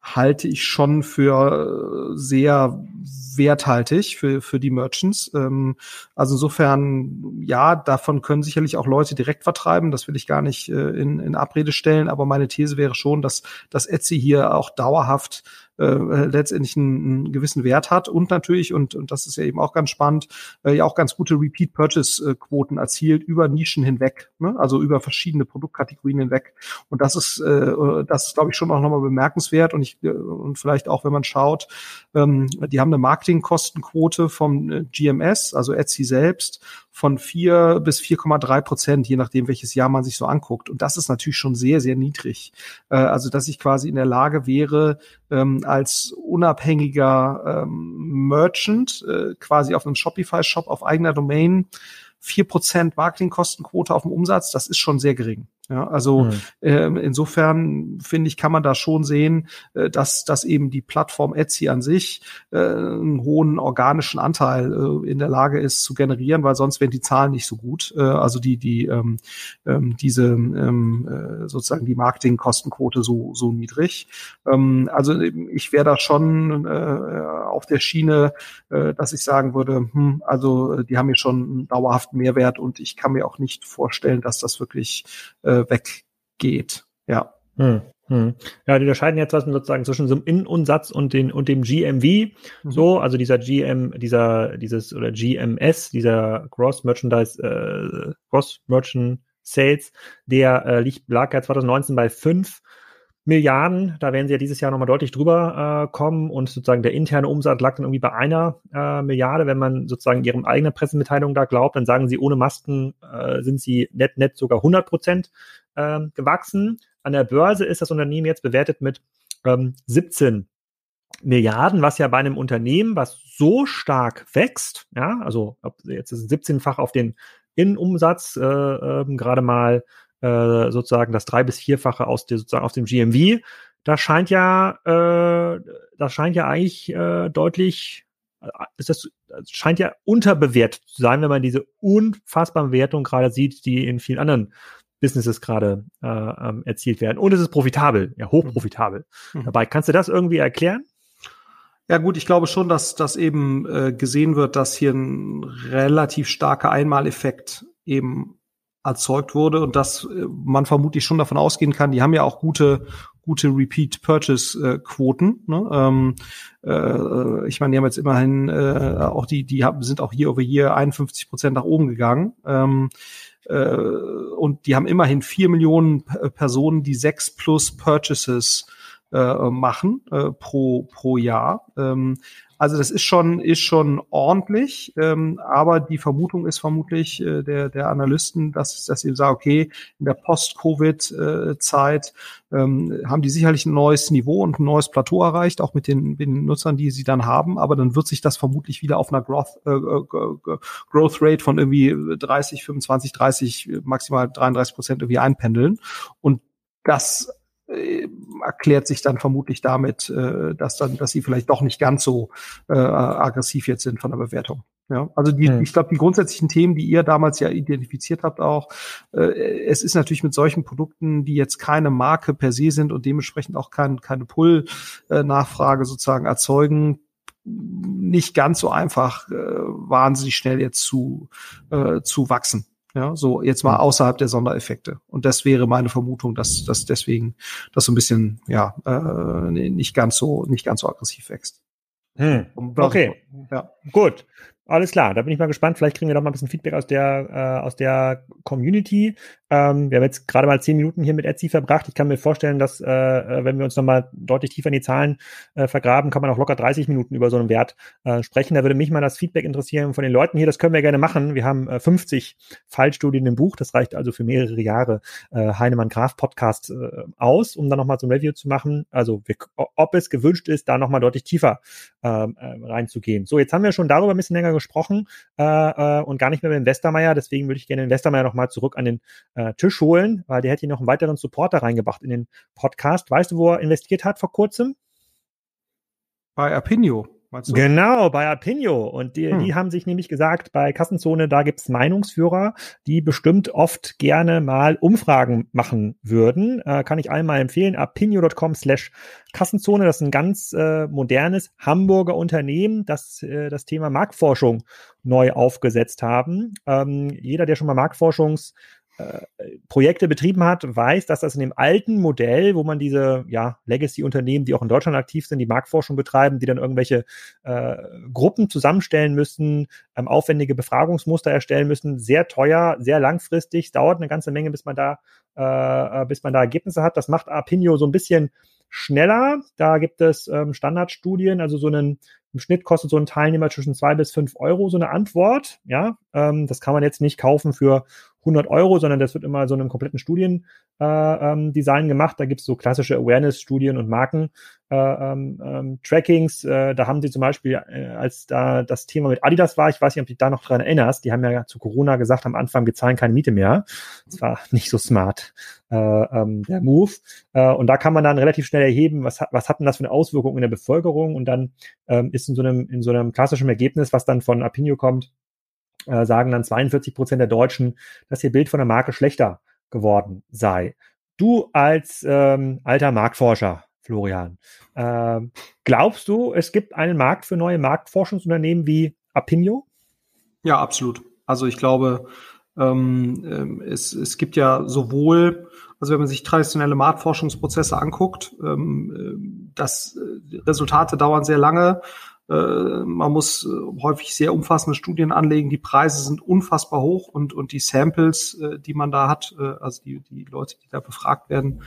halte ich schon für äh, sehr werthaltig für, für die Merchants. Ähm, also insofern, ja, davon können sicherlich auch Leute direkt vertreiben. Das will ich gar nicht äh, in, in Abrede stellen. Aber meine These wäre schon, dass, dass Etsy hier auch dauerhaft äh, letztendlich einen, einen gewissen Wert hat und natürlich, und, und das ist ja eben auch ganz spannend, äh, ja auch ganz gute Repeat-Purchase-Quoten erzielt über Nischen hinweg, ne? also über verschiedene Produktkategorien hinweg. Und das ist, äh, das ist, glaube ich, schon auch nochmal bemerkenswert und ich, äh, und vielleicht auch, wenn man schaut, ähm, die haben eine Marketingkostenquote vom äh, GMS, also Etsy selbst, von vier bis 4,3 Prozent, je nachdem, welches Jahr man sich so anguckt. Und das ist natürlich schon sehr, sehr niedrig. Äh, also, dass ich quasi in der Lage wäre, ähm, als unabhängiger ähm, Merchant äh, quasi auf einem Shopify-Shop auf eigener Domain vier Prozent Marketingkostenquote auf dem Umsatz, das ist schon sehr gering. Ja, also mhm. äh, insofern finde ich, kann man da schon sehen, äh, dass, dass eben die Plattform Etsy an sich äh, einen hohen organischen Anteil äh, in der Lage ist zu generieren, weil sonst wären die Zahlen nicht so gut. Äh, also die, die ähm, ähm, diese ähm, äh, sozusagen die Marketingkostenquote so, so niedrig. Ähm, also ich wäre da schon äh, auf der Schiene, äh, dass ich sagen würde, hm, also die haben hier schon einen dauerhaften Mehrwert und ich kann mir auch nicht vorstellen, dass das wirklich äh, äh, weggeht. Ja. Hm, hm. Ja, die unterscheiden jetzt was sozusagen zwischen so einem Innenumsatz und den und dem GMV. Mhm. So, also dieser GM, dieser dieses oder GMS, dieser Gross Merchandise, äh, Gross Merchant Sales, der äh, liegt lag ja 2019 bei fünf Milliarden. Da werden sie ja dieses Jahr nochmal deutlich drüber äh, kommen und sozusagen der interne Umsatz lag dann irgendwie bei einer äh, Milliarde. Wenn man sozusagen ihrem eigenen Pressemitteilung da glaubt, dann sagen sie, ohne Masken äh, sind sie net, net sogar 100 Prozent äh, gewachsen. An der Börse ist das Unternehmen jetzt bewertet mit ähm, 17 Milliarden, was ja bei einem Unternehmen, was so stark wächst, ja, also jetzt ist es 17-fach auf den Innenumsatz äh, äh, gerade mal äh, sozusagen das drei bis vierfache aus der, sozusagen aus dem GMV. Da scheint ja, äh, das scheint ja eigentlich äh, deutlich, äh, ist das scheint ja unterbewertet zu sein, wenn man diese unfassbare Bewertung gerade sieht, die in vielen anderen Businesses gerade äh, ähm, erzielt werden. Und es ist profitabel, ja, hochprofitabel. Mhm. Dabei kannst du das irgendwie erklären? Ja gut, ich glaube schon, dass das eben äh, gesehen wird, dass hier ein relativ starker Einmaleffekt eben erzeugt wurde und dass äh, man vermutlich schon davon ausgehen kann, die haben ja auch gute gute Repeat Purchase Quoten. Ne? Ähm, äh, ich meine, die haben jetzt immerhin äh, auch die die haben, sind auch hier over hier 51 Prozent nach oben gegangen. Ähm, äh, und die haben immerhin vier Millionen Personen, die sechs plus Purchases äh, machen äh, pro pro Jahr. Ähm, also das ist schon, ist schon ordentlich, ähm, aber die Vermutung ist vermutlich äh, der, der Analysten, dass, dass sie sagen, okay, in der Post-Covid-Zeit ähm, haben die sicherlich ein neues Niveau und ein neues Plateau erreicht, auch mit den, mit den Nutzern, die sie dann haben, aber dann wird sich das vermutlich wieder auf einer Growth, äh, äh Growth Rate von irgendwie 30, 25, 30, maximal 33 Prozent irgendwie einpendeln. Und das äh, erklärt sich dann vermutlich damit, äh, dass dann, dass sie vielleicht doch nicht ganz so äh, aggressiv jetzt sind von der Bewertung. Ja, also die, hm. ich glaube, die grundsätzlichen Themen, die ihr damals ja identifiziert habt, auch, äh, es ist natürlich mit solchen Produkten, die jetzt keine Marke per se sind und dementsprechend auch kein, keine Pull-Nachfrage sozusagen erzeugen, nicht ganz so einfach, äh, wahnsinnig schnell jetzt zu, äh, zu wachsen. Ja, so jetzt mal außerhalb der Sondereffekte. Und das wäre meine Vermutung, dass, dass deswegen das so ein bisschen, ja, äh, nicht ganz so, nicht ganz so aggressiv wächst. Hm. Okay, ja. gut. Alles klar, da bin ich mal gespannt. Vielleicht kriegen wir noch mal ein bisschen Feedback aus der, äh, aus der Community. Ähm, wir haben jetzt gerade mal zehn Minuten hier mit Etsy verbracht. Ich kann mir vorstellen, dass, äh, äh, wenn wir uns noch mal deutlich tiefer in die Zahlen äh, vergraben, kann man auch locker 30 Minuten über so einen Wert äh, sprechen. Da würde mich mal das Feedback interessieren von den Leuten hier. Das können wir gerne machen. Wir haben äh, 50 Fallstudien im Buch. Das reicht also für mehrere Jahre äh, Heinemann Graf Podcast äh, aus, um dann noch mal so ein Review zu machen. Also, wir, ob es gewünscht ist, da noch mal deutlich tiefer ähm, äh, reinzugehen. So, jetzt haben wir schon darüber ein bisschen länger gesprochen äh, äh, und gar nicht mehr mit dem Westermeier. Deswegen würde ich gerne den Westermeier noch mal zurück an den äh, Tisch holen, weil der hätte hier noch einen weiteren Supporter reingebracht in den Podcast. Weißt du, wo er investiert hat vor kurzem? Bei Apinio. Genau, bei Apinio. Und die, hm. die haben sich nämlich gesagt, bei Kassenzone, da gibt's Meinungsführer, die bestimmt oft gerne mal Umfragen machen würden. Äh, kann ich allen mal empfehlen. Apinio.com slash Kassenzone. Das ist ein ganz äh, modernes Hamburger Unternehmen, das äh, das Thema Marktforschung neu aufgesetzt haben. Ähm, jeder, der schon mal Marktforschungs Projekte betrieben hat, weiß, dass das in dem alten Modell, wo man diese ja, Legacy-Unternehmen, die auch in Deutschland aktiv sind, die Marktforschung betreiben, die dann irgendwelche äh, Gruppen zusammenstellen müssen, ähm, aufwendige Befragungsmuster erstellen müssen, sehr teuer, sehr langfristig, dauert eine ganze Menge, bis man da, äh, bis man da Ergebnisse hat. Das macht Arpinio so ein bisschen schneller. Da gibt es ähm, Standardstudien, also so einen im Schnitt kostet so ein Teilnehmer zwischen zwei bis fünf Euro so eine Antwort. Ja, ähm, das kann man jetzt nicht kaufen für 100 Euro, sondern das wird immer so einem kompletten Studiendesign äh, ähm, gemacht. Da gibt es so klassische Awareness-Studien und Marken. Äh, ähm, ähm, äh, da haben sie zum Beispiel, äh, als da das Thema mit Adidas war, ich weiß nicht, ob du dich da noch dran erinnerst, die haben ja zu Corona gesagt, am Anfang, wir zahlen keine Miete mehr. Das war nicht so smart, äh, ähm, der Move. Und da kann man dann relativ schnell erheben, was, hat, was hat denn das für eine Auswirkung in der Bevölkerung? Und dann ähm, ist in so einem, in so einem klassischen Ergebnis, was dann von Apinio kommt, äh, sagen dann 42 Prozent der Deutschen, dass ihr Bild von der Marke schlechter geworden sei. Du als ähm, alter Marktforscher, Florian, äh, glaubst du, es gibt einen Markt für neue Marktforschungsunternehmen wie Apinio? Ja, absolut. Also ich glaube, ähm, ähm es, es gibt ja sowohl, also wenn man sich traditionelle Marktforschungsprozesse anguckt, ähm, äh, das äh, Resultate dauern sehr lange. Äh, man muss äh, häufig sehr umfassende Studien anlegen. Die Preise sind unfassbar hoch und, und die Samples, äh, die man da hat, also die, die Leute, die da befragt werden,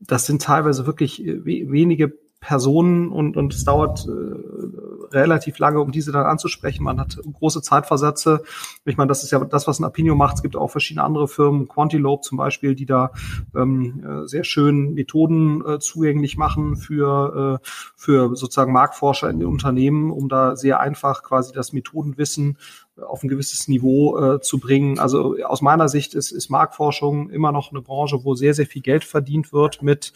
das sind teilweise wirklich wenige Personen und, und es dauert äh, relativ lange, um diese dann anzusprechen. Man hat große Zeitversätze. Ich meine, das ist ja das, was ein Apinio macht. Es gibt auch verschiedene andere Firmen, Quantilope zum Beispiel, die da ähm, äh, sehr schön Methoden äh, zugänglich machen für, äh, für sozusagen Marktforscher in den Unternehmen, um da sehr einfach quasi das Methodenwissen auf ein gewisses Niveau äh, zu bringen. Also aus meiner Sicht ist, ist Marktforschung immer noch eine Branche, wo sehr, sehr viel Geld verdient wird mit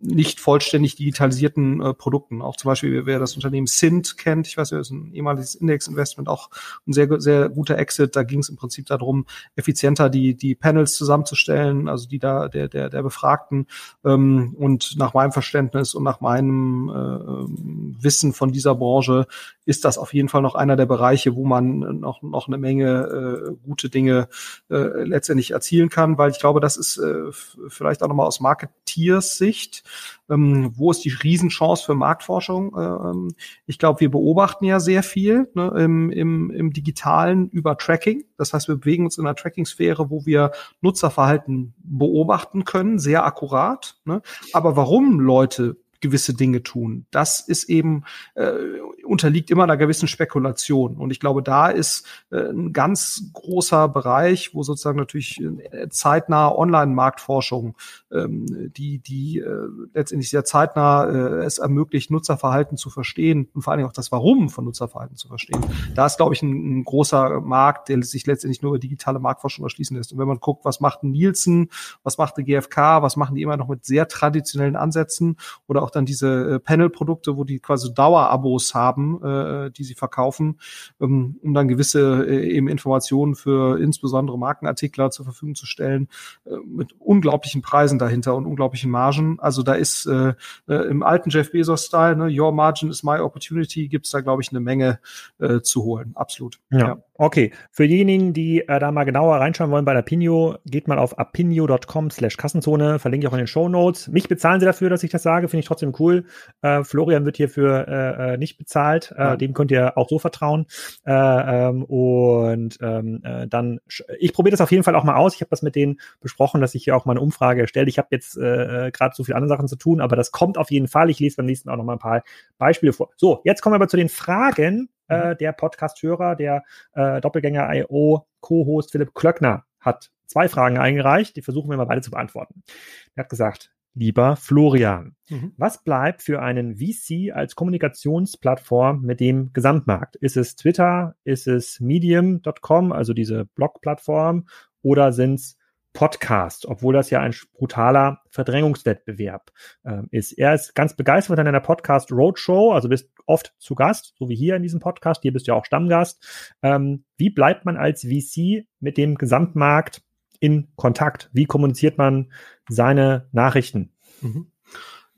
nicht vollständig digitalisierten äh, Produkten. Auch zum Beispiel, wer das Unternehmen Sint kennt, ich weiß, ja, ist ein ehemaliges Index-Investment, auch ein sehr, sehr guter Exit. Da ging es im Prinzip darum, effizienter die, die Panels zusammenzustellen, also die da der, der, der Befragten. Ähm, und nach meinem Verständnis und nach meinem äh, Wissen von dieser Branche ist das auf jeden Fall noch einer der Bereiche, wo man noch, noch eine Menge äh, gute Dinge äh, letztendlich erzielen kann, weil ich glaube, das ist äh, vielleicht auch nochmal aus Marketeers Sicht ähm, wo ist die Riesenchance für Marktforschung? Ähm, ich glaube, wir beobachten ja sehr viel ne, im, im, im Digitalen über Tracking. Das heißt, wir bewegen uns in einer Tracking-Sphäre, wo wir Nutzerverhalten beobachten können, sehr akkurat. Ne? Aber warum Leute gewisse Dinge tun. Das ist eben äh, unterliegt immer einer gewissen Spekulation. Und ich glaube, da ist äh, ein ganz großer Bereich, wo sozusagen natürlich äh, zeitnah Online-Marktforschung, ähm, die, die äh, letztendlich sehr zeitnah äh, es ermöglicht, Nutzerverhalten zu verstehen und vor allen Dingen auch das Warum von Nutzerverhalten zu verstehen. Da ist, glaube ich, ein, ein großer Markt, der sich letztendlich nur über digitale Marktforschung erschließen lässt. Und wenn man guckt, was macht Nielsen, was macht die GfK, was machen die immer noch mit sehr traditionellen Ansätzen oder auch dann diese äh, Panel-Produkte, wo die quasi Dauerabos haben, äh, die sie verkaufen, ähm, um dann gewisse äh, eben Informationen für insbesondere Markenartikler zur Verfügung zu stellen, äh, mit unglaublichen Preisen dahinter und unglaublichen Margen. Also da ist äh, äh, im alten Jeff Bezos-Style, ne, Your Margin is my opportunity, gibt's da, glaube ich, eine Menge äh, zu holen. Absolut. Ja. ja. Okay, für diejenigen, die äh, da mal genauer reinschauen wollen bei der Pinio, geht mal auf apinio.com slash Kassenzone, verlinke ich auch in den Show Notes. Mich bezahlen sie dafür, dass ich das sage, finde ich trotzdem cool. Äh, Florian wird hierfür äh, äh nicht bezahlt, äh, ja. dem könnt ihr auch so vertrauen. Äh, ähm, und ähm, äh, dann, ich probiere das auf jeden Fall auch mal aus. Ich habe das mit denen besprochen, dass ich hier auch mal eine Umfrage erstelle. Ich habe jetzt äh, äh gerade so viele andere Sachen zu tun, aber das kommt auf jeden Fall. Ich lese beim nächsten auch noch mal ein paar Beispiele vor. So, jetzt kommen wir aber zu den Fragen äh, der Podcast-Hörer, der äh, Doppelgänger.io Co-Host Philipp Klöckner hat zwei Fragen eingereicht, die versuchen wir mal beide zu beantworten. Er hat gesagt, lieber Florian, mhm. was bleibt für einen VC als Kommunikationsplattform mit dem Gesamtmarkt? Ist es Twitter? Ist es Medium.com, also diese Blog-Plattform? Oder sind es Podcast, obwohl das ja ein brutaler Verdrängungswettbewerb äh, ist. Er ist ganz begeistert von einer Podcast Roadshow, also bist oft zu Gast, so wie hier in diesem Podcast. Hier bist du ja auch Stammgast. Ähm, wie bleibt man als VC mit dem Gesamtmarkt in Kontakt? Wie kommuniziert man seine Nachrichten? Mhm.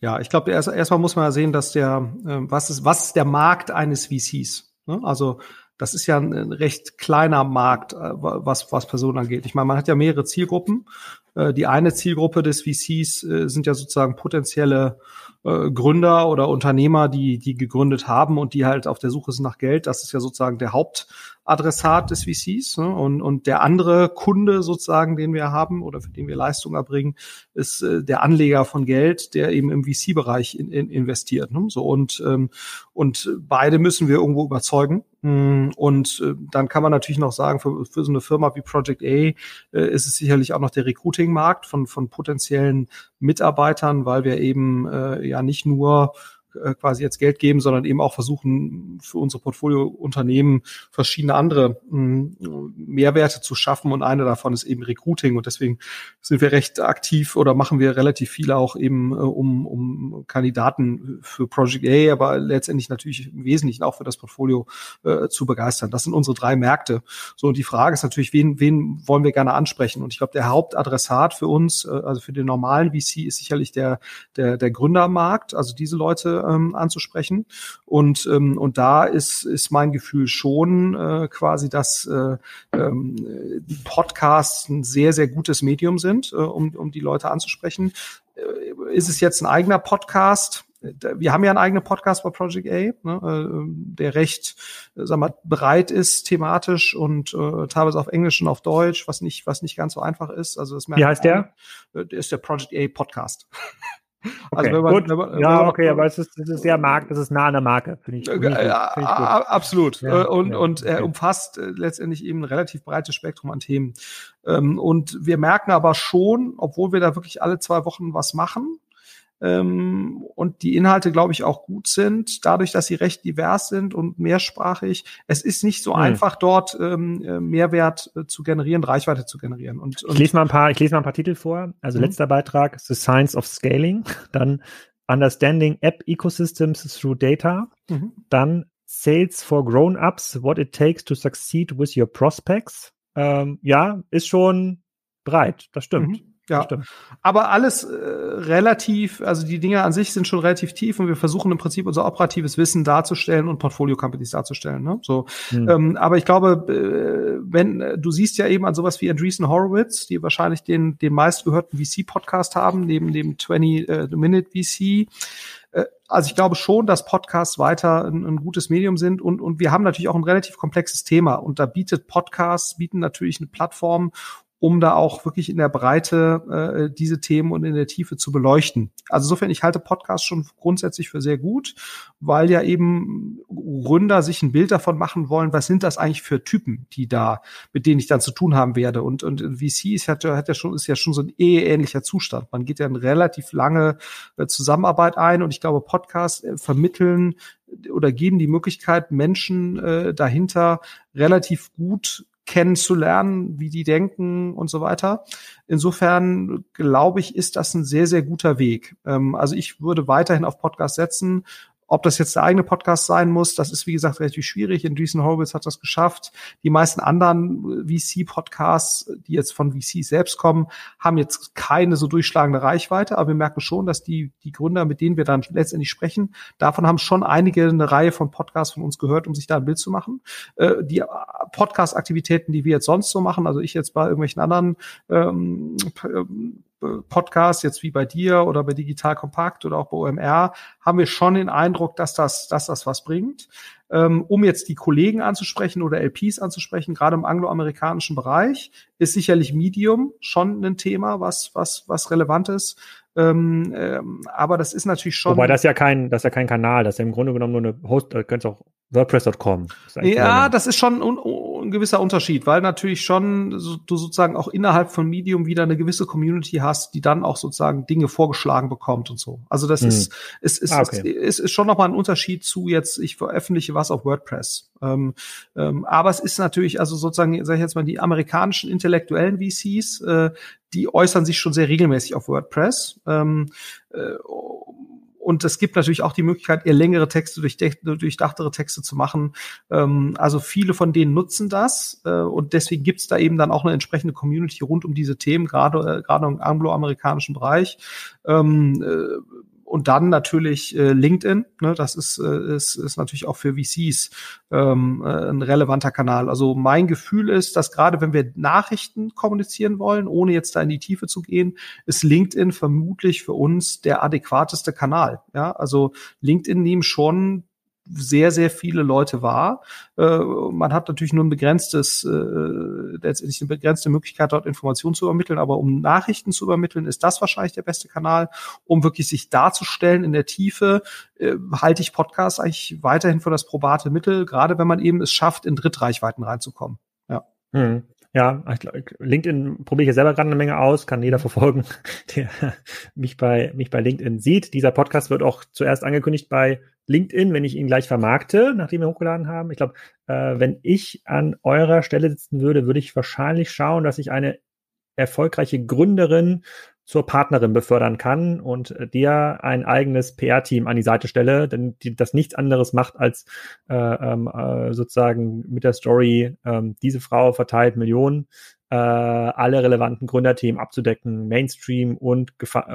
Ja, ich glaube, erst, erstmal muss man ja sehen, dass der, äh, was ist, was ist der Markt eines VCs? Ne? Also das ist ja ein, recht kleiner Markt, äh, was, was Personen angeht. Ich meine, man hat ja mehrere Zielgruppen. Äh, die eine Zielgruppe des VCs äh, sind ja sozusagen potenzielle Gründer oder Unternehmer, die, die gegründet haben und die halt auf der Suche sind nach Geld. Das ist ja sozusagen der Hauptadressat des VCs. Ne? Und, und der andere Kunde sozusagen, den wir haben oder für den wir Leistung erbringen, ist der Anleger von Geld, der eben im VC-Bereich in, in investiert. Ne? So und, ähm, und beide müssen wir irgendwo überzeugen. Mm, und äh, dann kann man natürlich noch sagen, für, für so eine Firma wie Project A äh, ist es sicherlich auch noch der Recruiting-Markt von, von potenziellen Mitarbeitern, weil wir eben äh, ja nicht nur äh, quasi jetzt Geld geben, sondern eben auch versuchen, für unsere Portfoliounternehmen verschiedene andere hm, Mehrwerte zu schaffen. Und eine davon ist eben Recruiting. Und deswegen sind wir recht aktiv oder machen wir relativ viele auch eben äh, um, um Kandidaten für Project A, aber letztendlich natürlich im Wesentlichen auch für das Portfolio äh, zu begeistern. Das sind unsere drei Märkte. So, und die Frage ist natürlich, wen, wen wollen wir gerne ansprechen? Und ich glaube, der Hauptadressat für uns, äh, also für den normalen VC, ist sicherlich der, der, der Gründermarkt, also diese Leute, ähm, anzusprechen. Und, ähm, und da ist, ist mein Gefühl schon äh, quasi, dass äh, ähm, Podcasts ein sehr, sehr gutes Medium sind, äh, um, um die Leute anzusprechen. Äh, ist es jetzt ein eigener Podcast? wir haben ja einen eigenen Podcast bei Project A, ne, äh, der recht, äh, sag mal, breit ist thematisch und äh, teilweise auf Englisch und auf Deutsch, was nicht, was nicht ganz so einfach ist. Also das Wie heißt der? Äh, der ist der Project A Podcast. Also okay, man, gut. Man, ja, okay, aber es ist, es ist sehr Markt, es ist nah an der Marke, finde ich. Find ich, find ich absolut. Ja, und, ja, und er okay. umfasst äh, letztendlich eben ein relativ breites Spektrum an Themen. Ähm, und wir merken aber schon, obwohl wir da wirklich alle zwei Wochen was machen, ähm, und die Inhalte, glaube ich, auch gut sind, dadurch, dass sie recht divers sind und mehrsprachig. Es ist nicht so mhm. einfach, dort ähm, äh, Mehrwert äh, zu generieren, Reichweite zu generieren. Und, und ich lese mal ein paar, ich lese mal ein paar Titel vor. Also mhm. letzter Beitrag, The Science of Scaling, dann Understanding App Ecosystems through Data, mhm. dann Sales for Grown-ups, What it takes to succeed with your prospects. Ähm, ja, ist schon breit, das stimmt. Mhm. Ja, Stimmt. aber alles äh, relativ, also die Dinge an sich sind schon relativ tief und wir versuchen im Prinzip unser operatives Wissen darzustellen und Portfolio-Companies darzustellen. Ne? So, hm. ähm, aber ich glaube, äh, wenn äh, du siehst ja eben an sowas wie Andreessen Horowitz, die wahrscheinlich den den meistgehörten VC-Podcast haben neben dem 20 äh, Minute VC. Äh, also ich glaube schon, dass Podcasts weiter ein, ein, gutes Medium sind und, und wir haben natürlich auch ein relativ komplexes Thema und da bietet Podcasts, bieten natürlich eine Plattform, um da auch wirklich in der Breite äh, diese Themen und in der Tiefe zu beleuchten. Also insofern, ich halte Podcasts schon grundsätzlich für sehr gut, weil ja eben Gründer sich ein Bild davon machen wollen, was sind das eigentlich für Typen, die da, mit denen ich dann zu tun haben werde. Und, und VC ist, hat, hat ja schon, ist ja schon so ein ähnlicher Zustand. Man geht ja eine relativ lange äh, Zusammenarbeit ein und ich glaube, Podcasts äh, vermitteln oder geben die Möglichkeit, Menschen äh, dahinter relativ gut kennenzulernen, wie die denken und so weiter. Insofern glaube ich, ist das ein sehr, sehr guter Weg. Ähm, also ich würde weiterhin auf Podcast setzen ob das jetzt der eigene Podcast sein muss, das ist wie gesagt relativ schwierig. Andreessen Horowitz hat das geschafft. Die meisten anderen VC-Podcasts, die jetzt von VCs selbst kommen, haben jetzt keine so durchschlagende Reichweite, aber wir merken schon, dass die, die Gründer, mit denen wir dann letztendlich sprechen, davon haben schon einige eine Reihe von Podcasts von uns gehört, um sich da ein Bild zu machen. Äh, die Podcast-Aktivitäten, die wir jetzt sonst so machen, also ich jetzt bei irgendwelchen anderen ähm, Podcast, jetzt wie bei dir oder bei Digital Kompakt oder auch bei OMR, haben wir schon den Eindruck, dass das, dass das was bringt. Ähm, um jetzt die Kollegen anzusprechen oder LPs anzusprechen, gerade im angloamerikanischen Bereich, ist sicherlich Medium schon ein Thema, was, was, was relevant ist. Ähm, ähm, aber das ist natürlich schon. Wobei das ja kein, das ist ja kein Kanal, das ist ja im Grunde genommen nur eine Host, äh, könntest auch WordPress.com. Ja, das ist schon un, un, ein gewisser Unterschied, weil natürlich schon so, du sozusagen auch innerhalb von Medium wieder eine gewisse Community hast, die dann auch sozusagen Dinge vorgeschlagen bekommt und so. Also das hm. ist, ist, ist, ah, okay. ist, ist schon nochmal ein Unterschied zu jetzt, ich veröffentliche was auf WordPress. Ähm, ähm, aber es ist natürlich, also sozusagen, sag ich jetzt mal, die amerikanischen intellektuellen VCs, äh, die äußern sich schon sehr regelmäßig auf WordPress. Ähm, äh, und es gibt natürlich auch die Möglichkeit, eher längere Texte, durchdachtere Texte zu machen. Ähm, also viele von denen nutzen das. Äh, und deswegen gibt es da eben dann auch eine entsprechende Community rund um diese Themen, gerade äh, gerade im angloamerikanischen Bereich. Ähm, äh, und dann natürlich äh, LinkedIn. Ne, das ist, äh, ist, ist natürlich auch für VCs ähm, äh, ein relevanter Kanal. Also mein Gefühl ist, dass gerade wenn wir Nachrichten kommunizieren wollen, ohne jetzt da in die Tiefe zu gehen, ist LinkedIn vermutlich für uns der adäquateste Kanal. Ja, also LinkedIn nehmen schon sehr, sehr viele Leute wahr. Äh, man hat natürlich nur ein begrenztes, äh, letztendlich eine begrenzte Möglichkeit, dort Informationen zu übermitteln, aber um Nachrichten zu übermitteln, ist das wahrscheinlich der beste Kanal. Um wirklich sich darzustellen in der Tiefe, äh, halte ich Podcasts eigentlich weiterhin für das probate Mittel, gerade wenn man eben es schafft, in Drittreichweiten reinzukommen. Ja. Hm. Ja, LinkedIn probiere ich ja selber gerade eine Menge aus, kann jeder verfolgen, der mich bei, mich bei LinkedIn sieht. Dieser Podcast wird auch zuerst angekündigt bei LinkedIn, wenn ich ihn gleich vermarkte, nachdem wir hochgeladen haben. Ich glaube, äh, wenn ich an eurer Stelle sitzen würde, würde ich wahrscheinlich schauen, dass ich eine erfolgreiche Gründerin zur Partnerin befördern kann und äh, dir ein eigenes PR-Team an die Seite stelle, denn die, das nichts anderes macht, als äh, ähm, äh, sozusagen mit der Story, ähm, diese Frau verteilt Millionen, äh, alle relevanten Gründerthemen abzudecken, Mainstream und,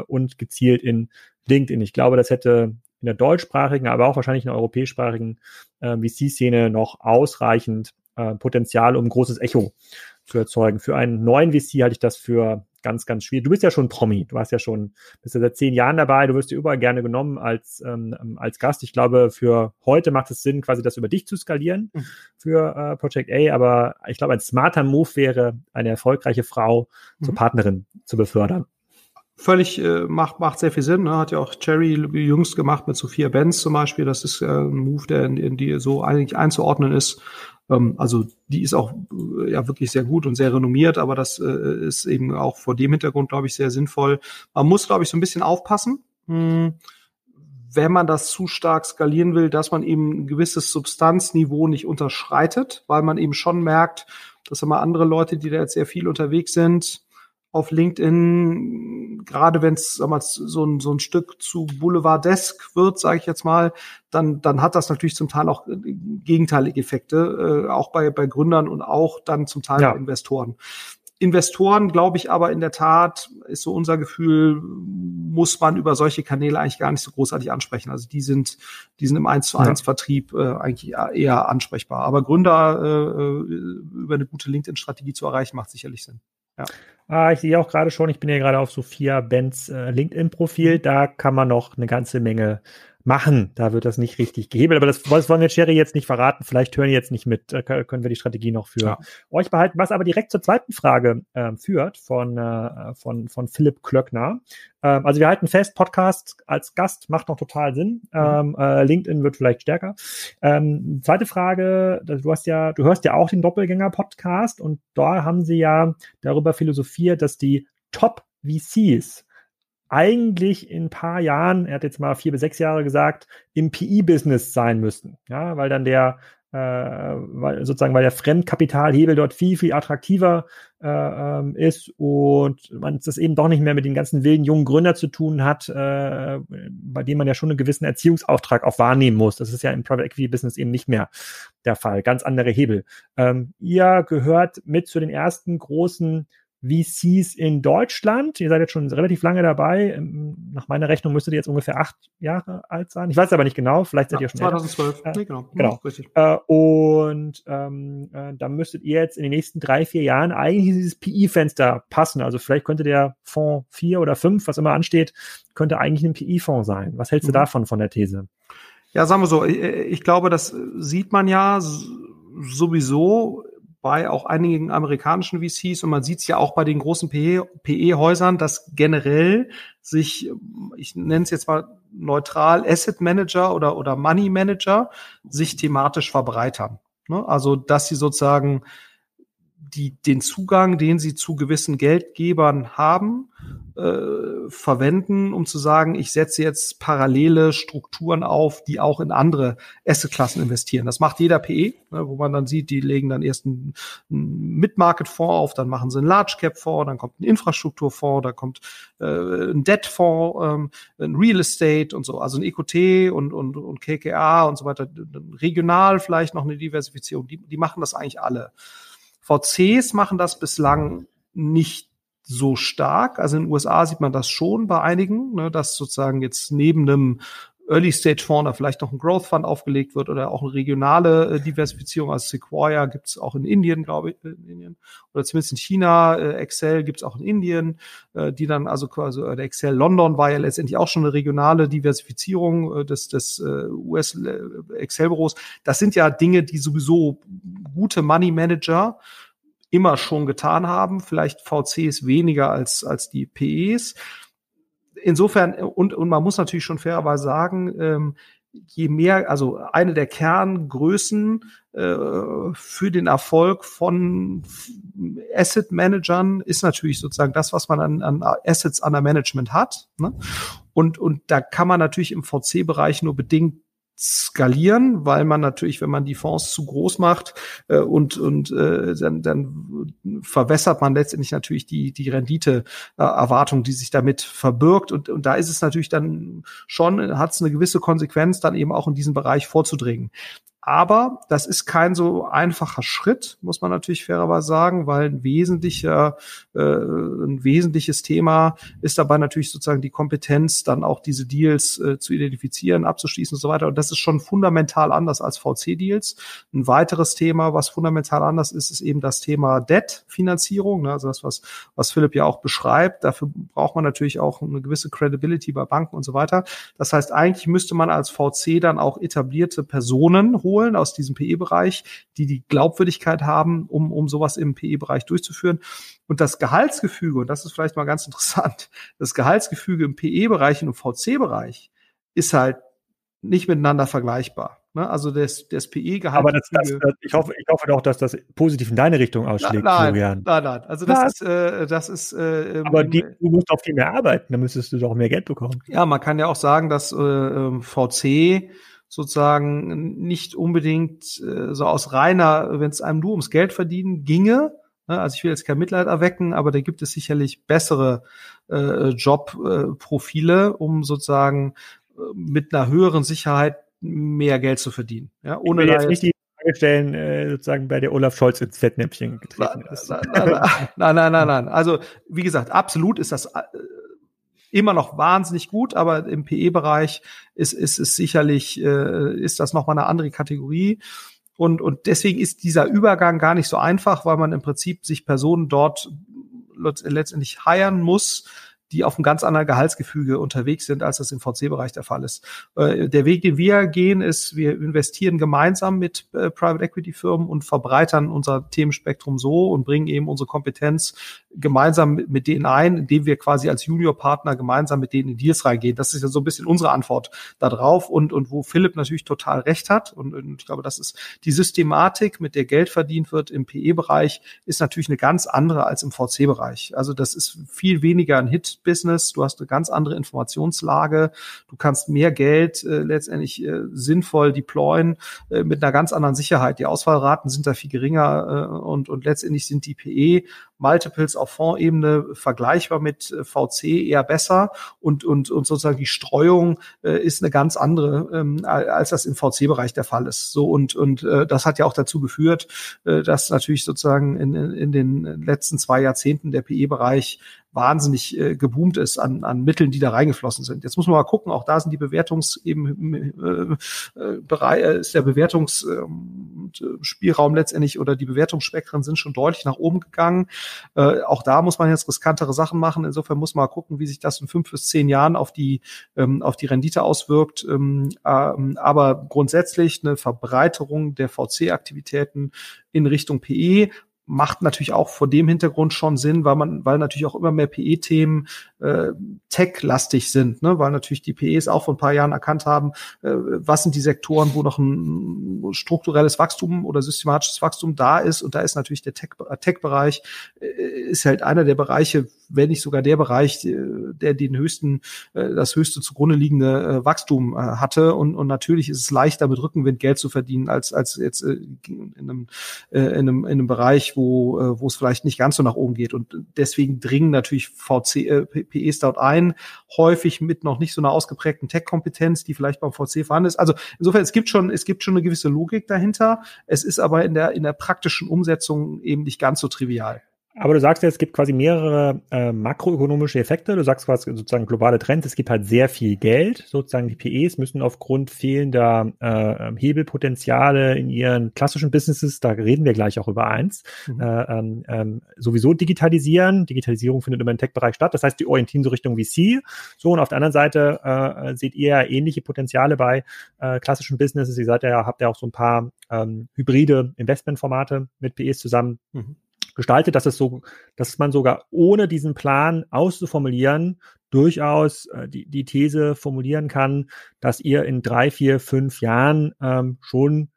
und gezielt in LinkedIn. Ich glaube, das hätte in der deutschsprachigen, aber auch wahrscheinlich in der europäischsprachigen äh, VC-Szene noch ausreichend äh, Potenzial, um großes Echo zu erzeugen. Für einen neuen VC halte ich das für ganz, ganz schwierig. Du bist ja schon Promi, du hast ja schon, bist ja seit zehn Jahren dabei, du wirst dir überall gerne genommen als, ähm, als Gast. Ich glaube, für heute macht es Sinn, quasi das über dich zu skalieren mhm. für äh, Project A, aber ich glaube, ein smarter Move wäre, eine erfolgreiche Frau mhm. zur Partnerin zu befördern völlig äh, macht macht sehr viel Sinn. Ne? Hat ja auch Cherry jüngst gemacht mit Sophia Benz zum Beispiel. Das ist äh, ein Move, der in, in die so eigentlich einzuordnen ist. Ähm, also die ist auch äh, ja wirklich sehr gut und sehr renommiert, aber das äh, ist eben auch vor dem Hintergrund, glaube ich, sehr sinnvoll. Man muss, glaube ich, so ein bisschen aufpassen. Hm wenn man das zu stark skalieren will, dass man eben ein gewisses Substanzniveau nicht unterschreitet, weil man eben schon merkt, dass immer andere Leute, die da jetzt sehr viel unterwegs sind, auf LinkedIn, gerade wenn es so ein, so ein Stück zu Boulevardesk wird, sage ich jetzt mal, dann, dann hat das natürlich zum Teil auch äh, gegenteilige Effekte, äh, auch bei, bei Gründern und auch dann zum Teil ja. bei Investoren. Investoren, glaube ich aber in der Tat, ist so unser Gefühl, muss man über solche Kanäle eigentlich gar nicht so großartig ansprechen. Also die sind, die sind im 1 zu 1 Vertrieb äh, eigentlich eher ansprechbar. Aber Gründer äh, äh, über eine gute LinkedIn-Strategie zu erreichen, macht sicherlich Sinn. Ja. Ah, ich sehe auch gerade schon, ich bin ja gerade auf Sophia Benz äh, LinkedIn-Profil, da kann man noch eine ganze Menge machen. Da wird das nicht richtig gehebelt. Aber das, das wollen wir Sherry jetzt nicht verraten. Vielleicht hören jetzt nicht mit. Da können wir die Strategie noch für ja. euch behalten. Was aber direkt zur zweiten Frage äh, führt von, äh, von, von Philipp Klöckner. Ähm, also wir halten fest, Podcast als Gast macht noch total Sinn. Mhm. Ähm, äh, LinkedIn wird vielleicht stärker. Ähm, zweite Frage, du hast ja, du hörst ja auch den Doppelgänger-Podcast und da haben sie ja darüber philosophiert, dass die Top VCs eigentlich in ein paar Jahren, er hat jetzt mal vier bis sechs Jahre gesagt, im PI-Business sein müssten. Ja, weil dann der, äh, weil sozusagen, weil der Fremdkapitalhebel dort viel, viel attraktiver äh, ist und man das eben doch nicht mehr mit den ganzen wilden jungen Gründer zu tun hat, äh, bei dem man ja schon einen gewissen Erziehungsauftrag auch wahrnehmen muss. Das ist ja im Private Equity Business eben nicht mehr der Fall. Ganz andere Hebel. Ähm, ihr gehört mit zu den ersten großen VCs in Deutschland. Ihr seid jetzt schon relativ lange dabei. Ähm, nach meiner Rechnung müsstet ihr jetzt ungefähr acht Jahre alt sein. Ich weiß aber nicht genau. Vielleicht seid ja, ihr schon 2012. Älter. Nee, genau. genau. richtig. Äh, und ähm, äh, dann müsstet ihr jetzt in den nächsten drei, vier Jahren eigentlich dieses PI-Fenster passen. Also vielleicht könnte der Fonds vier oder fünf, was immer ansteht, könnte eigentlich ein PI-Fonds sein. Was hältst mhm. du davon von der These? Ja, sagen wir so. Ich, ich glaube, das sieht man ja sowieso bei auch einigen amerikanischen VCs und man sieht es ja auch bei den großen PE-Häusern, dass generell sich, ich nenne es jetzt mal neutral, Asset Manager oder, oder Money Manager sich thematisch verbreitern. Ne? Also, dass sie sozusagen die, den Zugang, den sie zu gewissen Geldgebern haben, äh, verwenden, um zu sagen, ich setze jetzt parallele Strukturen auf, die auch in andere Assetklassen investieren. Das macht jeder PE, ne, wo man dann sieht, die legen dann erst einen, einen Mid-Market-Fonds auf, dann machen sie einen Large-Cap-Fonds, dann kommt ein Infrastrukturfonds, da kommt äh, ein Debt-Fonds, ähm, ein Real Estate und so, also ein EQT und, und, und KKA und so weiter, regional vielleicht noch eine Diversifizierung, die, die machen das eigentlich alle. VCs machen das bislang nicht so stark. Also in den USA sieht man das schon bei einigen, ne, dass sozusagen jetzt neben einem Early Stage Fonds da vielleicht noch ein Growth Fund aufgelegt wird oder auch eine regionale äh, Diversifizierung. Also Sequoia gibt's auch in Indien, glaube ich, in Indien oder zumindest in China. Äh, Excel gibt's auch in Indien, äh, die dann also quasi äh, der Excel London war ja letztendlich auch schon eine regionale Diversifizierung äh, des des äh, US äh, Excel Büros. Das sind ja Dinge, die sowieso gute Money Manager immer schon getan haben. Vielleicht VCs weniger als als die PEs insofern, und, und man muss natürlich schon fairerweise sagen, ähm, je mehr, also eine der Kerngrößen äh, für den Erfolg von Asset Managern ist natürlich sozusagen das, was man an, an Assets under Management hat. Ne? Und, und da kann man natürlich im VC-Bereich nur bedingt skalieren, weil man natürlich, wenn man die Fonds zu groß macht äh, und und äh, dann, dann verwässert man letztendlich natürlich die die Rendite-Erwartung, die sich damit verbirgt und und da ist es natürlich dann schon hat es eine gewisse Konsequenz, dann eben auch in diesen Bereich vorzudringen. Aber das ist kein so einfacher Schritt, muss man natürlich fairerweise sagen, weil ein wesentlicher, äh, ein wesentliches Thema ist dabei natürlich sozusagen die Kompetenz, dann auch diese Deals äh, zu identifizieren, abzuschließen und so weiter. Und das ist schon fundamental anders als VC-Deals. Ein weiteres Thema, was fundamental anders ist, ist eben das Thema Debt-Finanzierung, ne? also das, was, was Philipp ja auch beschreibt. Dafür braucht man natürlich auch eine gewisse Credibility bei Banken und so weiter. Das heißt, eigentlich müsste man als VC dann auch etablierte Personen holen, holen aus diesem PE-Bereich, die die Glaubwürdigkeit haben, um, um sowas im PE-Bereich durchzuführen. Und das Gehaltsgefüge, und das ist vielleicht mal ganz interessant, das Gehaltsgefüge im PE-Bereich und im VC-Bereich ist halt nicht miteinander vergleichbar. Ne? Also das, das PE-Gehalt. Aber das, das, ich, hoffe, ich hoffe doch, dass das positiv in deine Richtung ausschlägt, nein, Florian. Nein, nein, also das Was? ist, äh, das ist. Äh, Aber die, du musst auch viel mehr arbeiten, dann müsstest du doch mehr Geld bekommen. Ja, man kann ja auch sagen, dass äh, ähm, VC sozusagen nicht unbedingt äh, so aus reiner, wenn es einem nur ums Geld verdienen ginge. Ne? Also ich will jetzt kein Mitleid erwecken, aber da gibt es sicherlich bessere äh, Jobprofile, äh, um sozusagen äh, mit einer höheren Sicherheit mehr Geld zu verdienen. Ja, ohne ich will jetzt nicht die Frage stellen, äh, sozusagen bei der Olaf Scholz ins Fettnäpfchen getreten ist. Nein, nein, nein, nein, nein. Also wie gesagt, absolut ist das äh, immer noch wahnsinnig gut, aber im PE-Bereich ist, ist es sicherlich, äh, ist das nochmal eine andere Kategorie. Und, und deswegen ist dieser Übergang gar nicht so einfach, weil man im Prinzip sich Personen dort letztendlich heiern muss, die auf einem ganz anderen Gehaltsgefüge unterwegs sind, als das im VC-Bereich der Fall ist. Äh, der Weg, den wir gehen, ist, wir investieren gemeinsam mit äh, Private Equity Firmen und verbreitern unser Themenspektrum so und bringen eben unsere Kompetenz gemeinsam mit, denen ein, indem wir quasi als Junior-Partner gemeinsam mit denen in Deals reingehen. Das ist ja so ein bisschen unsere Antwort darauf und, und wo Philipp natürlich total recht hat und, und ich glaube, das ist die Systematik, mit der Geld verdient wird im PE-Bereich, ist natürlich eine ganz andere als im VC-Bereich. Also das ist viel weniger ein Hit-Business. Du hast eine ganz andere Informationslage. Du kannst mehr Geld äh, letztendlich äh, sinnvoll deployen äh, mit einer ganz anderen Sicherheit. Die Ausfallraten sind da viel geringer äh, und, und letztendlich sind die PE Multiples auf Fondsebene vergleichbar mit äh, VC eher besser und, und, und sozusagen die Streuung äh, ist eine ganz andere, ähm, als das im VC-Bereich der Fall ist. So und, und äh, das hat ja auch dazu geführt, äh, dass natürlich sozusagen in, in den letzten zwei Jahrzehnten der PE-Bereich wahnsinnig äh, geboomt ist an, an Mitteln, die da reingeflossen sind. Jetzt muss man mal gucken, auch da sind die Bewertungs eben äh, äh, äh, ist der Bewertungsspielraum ähm, letztendlich oder die Bewertungsspektren sind schon deutlich nach oben gegangen. Äh, auch da muss man jetzt riskantere Sachen machen. Insofern muss man mal gucken, wie sich das in fünf bis zehn Jahren auf die ähm, auf die Rendite auswirkt. Ähm, ähm, aber grundsätzlich eine Verbreiterung der VC-Aktivitäten in Richtung PE macht natürlich auch vor dem Hintergrund schon Sinn, weil man, weil natürlich auch immer mehr PE-Themen äh, tech-lastig sind, ne? weil natürlich die PEs auch vor ein paar Jahren erkannt haben, äh, was sind die Sektoren, wo noch ein strukturelles Wachstum oder systematisches Wachstum da ist. Und da ist natürlich der Tech-Bereich, äh, ist halt einer der Bereiche, wenn nicht sogar der Bereich, äh, der den höchsten, äh, das höchste zugrunde liegende äh, Wachstum hatte. Und, und natürlich ist es leichter, mit Rückenwind Geld zu verdienen, als, als jetzt in, einem, in, einem, in einem Bereich, wo, wo es vielleicht nicht ganz so nach oben geht. Und deswegen dringen natürlich VC, äh, PEs dort ein, häufig mit noch nicht so einer ausgeprägten Tech-Kompetenz, die vielleicht beim VC vorhanden ist. Also insofern, es gibt schon, es gibt schon eine gewisse Logik dahinter. Es ist aber in der, in der praktischen Umsetzung eben nicht ganz so trivial. Aber du sagst ja, es gibt quasi mehrere äh, makroökonomische Effekte. Du sagst quasi sozusagen globale Trends. Es gibt halt sehr viel Geld. Sozusagen die PEs müssen aufgrund fehlender äh, Hebelpotenziale in ihren klassischen Businesses, da reden wir gleich auch über eins, mhm. äh, ähm, ähm, sowieso digitalisieren. Digitalisierung findet immer im Tech-Bereich statt. Das heißt, die orientieren so Richtung VC. So und auf der anderen Seite äh, seht ihr ja ähnliche Potenziale bei äh, klassischen Businesses. Ihr seid ja, habt ja auch so ein paar ähm, hybride Investmentformate mit PEs zusammen. Mhm gestaltet, dass es so, dass man sogar ohne diesen Plan auszuformulieren durchaus äh, die, die These formulieren kann, dass ihr in drei, vier, fünf Jahren ähm, schon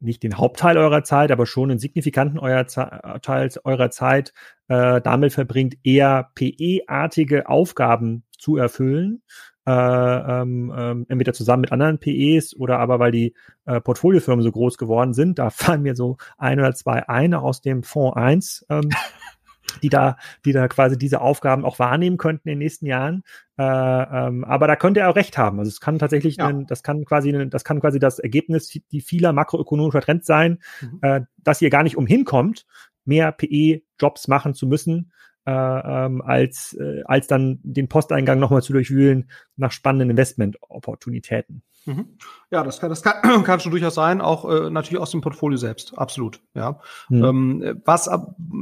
nicht den Hauptteil eurer Zeit, aber schon einen signifikanten eurer Teil eurer Zeit äh, damit verbringt, eher PE-artige Aufgaben zu erfüllen, äh, ähm, ähm, entweder zusammen mit anderen PEs oder aber weil die äh, Portfoliofirmen so groß geworden sind. Da fallen mir so ein oder zwei eine aus dem Fonds 1. Ähm, die da, die da quasi diese Aufgaben auch wahrnehmen könnten in den nächsten Jahren. Äh, ähm, aber da könnte er auch recht haben. Also es kann tatsächlich, ja. ein, das kann quasi, das kann quasi das Ergebnis die vieler makroökonomischer Trends sein, mhm. äh, dass ihr gar nicht umhin kommt, mehr PE-Jobs machen zu müssen, äh, ähm, als, äh, als dann den Posteingang nochmal zu durchwühlen nach spannenden Investment-Opportunitäten. Mhm. Ja, das kann, das kann, kann schon durchaus sein, auch äh, natürlich aus dem Portfolio selbst, absolut. Ja, mhm. ähm, was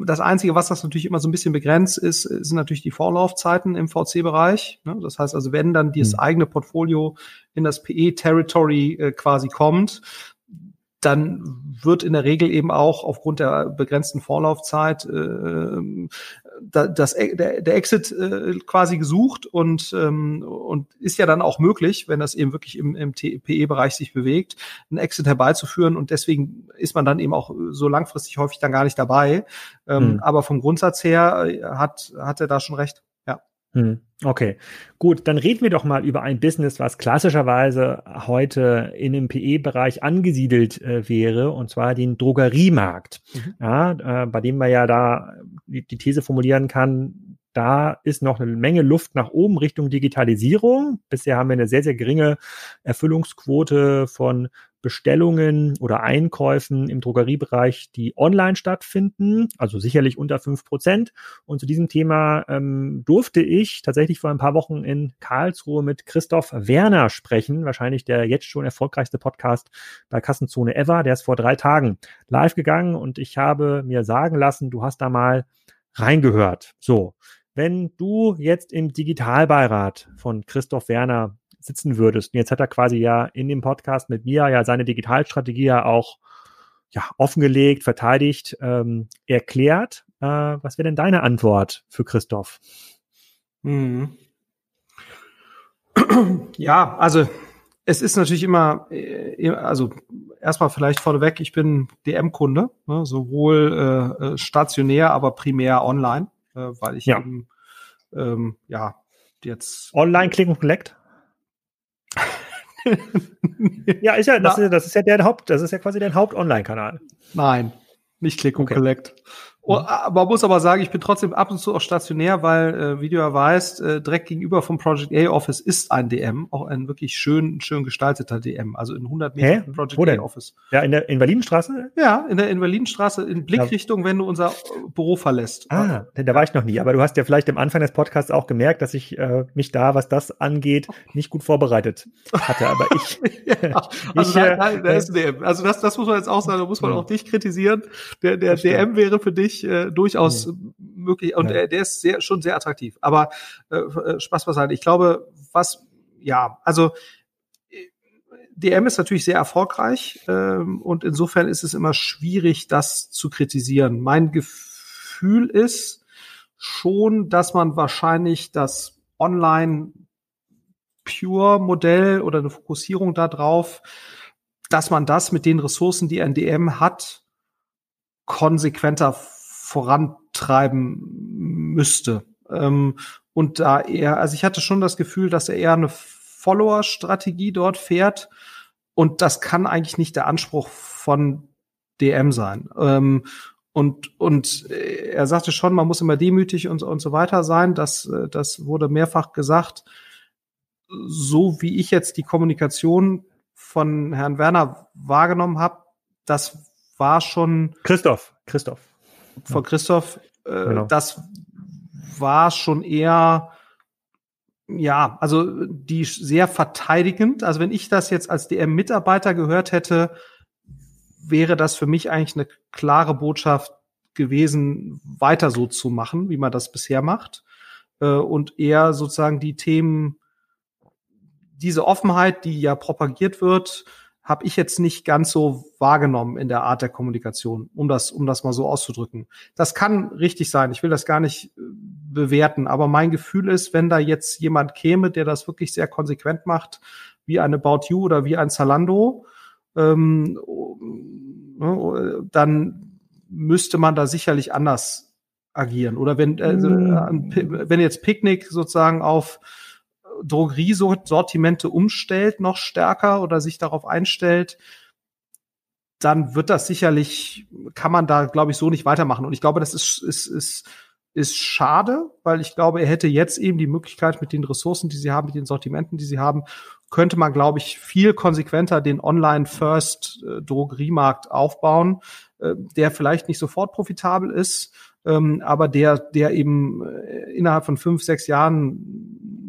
das einzige, was das natürlich immer so ein bisschen begrenzt ist, sind natürlich die Vorlaufzeiten im VC-Bereich. Ne? Das heißt also, wenn dann dieses mhm. eigene Portfolio in das PE-Territory äh, quasi kommt, dann wird in der Regel eben auch aufgrund der begrenzten Vorlaufzeit äh, das, der, der Exit äh, quasi gesucht und, ähm, und ist ja dann auch möglich, wenn das eben wirklich im, im PE-Bereich sich bewegt, einen Exit herbeizuführen und deswegen ist man dann eben auch so langfristig häufig dann gar nicht dabei. Ähm, mhm. Aber vom Grundsatz her äh, hat, hat er da schon recht. Hm, okay, gut, dann reden wir doch mal über ein Business, was klassischerweise heute in dem PE-Bereich angesiedelt äh, wäre, und zwar den Drogeriemarkt. Mhm. Ja, äh, bei dem man ja da die, die These formulieren kann, da ist noch eine Menge Luft nach oben Richtung Digitalisierung. Bisher haben wir eine sehr, sehr geringe Erfüllungsquote von Bestellungen oder Einkäufen im Drogeriebereich, die online stattfinden, also sicherlich unter fünf Prozent. Und zu diesem Thema ähm, durfte ich tatsächlich vor ein paar Wochen in Karlsruhe mit Christoph Werner sprechen, wahrscheinlich der jetzt schon erfolgreichste Podcast bei Kassenzone ever. Der ist vor drei Tagen live gegangen und ich habe mir sagen lassen, du hast da mal reingehört. So, wenn du jetzt im Digitalbeirat von Christoph Werner sitzen würdest, und jetzt hat er quasi ja in dem Podcast mit mir ja seine Digitalstrategie ja auch ja, offengelegt, verteidigt, ähm, erklärt. Äh, was wäre denn deine Antwort für Christoph? Hm. Ja, also es ist natürlich immer, äh, also erstmal vielleicht vorneweg, ich bin DM-Kunde, ne, sowohl äh, äh, stationär, aber primär online, äh, weil ich ja. eben ähm, ja jetzt online Click und Collect. ja, ist ja, das, ist, das ist ja der Haupt, das ist ja quasi dein Haupt-Online-Kanal. Nein, nicht Click und okay. Collect. Oh, mhm. man muss aber sagen, ich bin trotzdem ab und zu auch stationär, weil, äh, wie du ja weißt, äh, direkt gegenüber vom Project A Office ist ein DM, auch ein wirklich schön, schön gestalteter DM, also in 100 Metern Hä? Project Wo denn? A Office. Ja, in der Invalidenstraße? Ja, in der Invalidenstraße, in Blickrichtung, ja. wenn du unser Büro verlässt. Ah, denn da war ich noch nie, aber du hast ja vielleicht am Anfang des Podcasts auch gemerkt, dass ich äh, mich da, was das angeht, nicht gut vorbereitet hatte, aber ich. ja, also ich, da, da, da ist ein DM. Also das, das muss man jetzt auch sagen, da muss man ja. auch dich kritisieren. Der, der DM wäre für dich wirklich äh, durchaus mhm. möglich und ja. äh, der ist sehr, schon sehr attraktiv. Aber äh, äh Spaß beiseite. Ich glaube, was, ja, also DM ist natürlich sehr erfolgreich ähm, und insofern ist es immer schwierig, das zu kritisieren. Mein Gefühl ist schon, dass man wahrscheinlich das Online Pure Modell oder eine Fokussierung darauf, dass man das mit den Ressourcen, die ein DM hat, konsequenter vorantreiben müsste. Ähm, und da er, also ich hatte schon das Gefühl, dass er eher eine Follower-Strategie dort fährt. Und das kann eigentlich nicht der Anspruch von DM sein. Ähm, und, und er sagte schon, man muss immer demütig und, und so weiter sein. Das, das wurde mehrfach gesagt. So wie ich jetzt die Kommunikation von Herrn Werner wahrgenommen habe, das war schon. Christoph, Christoph von Christoph, äh, genau. das war schon eher ja, also die sehr verteidigend. Also wenn ich das jetzt als DM-Mitarbeiter gehört hätte, wäre das für mich eigentlich eine klare Botschaft gewesen, weiter so zu machen, wie man das bisher macht. Äh, und eher sozusagen die Themen, diese Offenheit, die ja propagiert wird, habe ich jetzt nicht ganz so wahrgenommen in der Art der Kommunikation, um das, um das mal so auszudrücken. Das kann richtig sein. Ich will das gar nicht äh, bewerten, aber mein Gefühl ist, wenn da jetzt jemand käme, der das wirklich sehr konsequent macht, wie eine About You oder wie ein Zalando, ähm, ne, dann müsste man da sicherlich anders agieren. Oder wenn, äh, mm. wenn jetzt Picknick sozusagen auf Drogeriesortimente umstellt, noch stärker oder sich darauf einstellt, dann wird das sicherlich, kann man da, glaube ich, so nicht weitermachen. Und ich glaube, das ist, ist, ist, ist schade, weil ich glaube, er hätte jetzt eben die Möglichkeit mit den Ressourcen, die sie haben, mit den Sortimenten, die sie haben, könnte man, glaube ich, viel konsequenter den Online-First-Drogeriemarkt aufbauen, äh, der vielleicht nicht sofort profitabel ist, ähm, aber der, der eben äh, innerhalb von fünf, sechs Jahren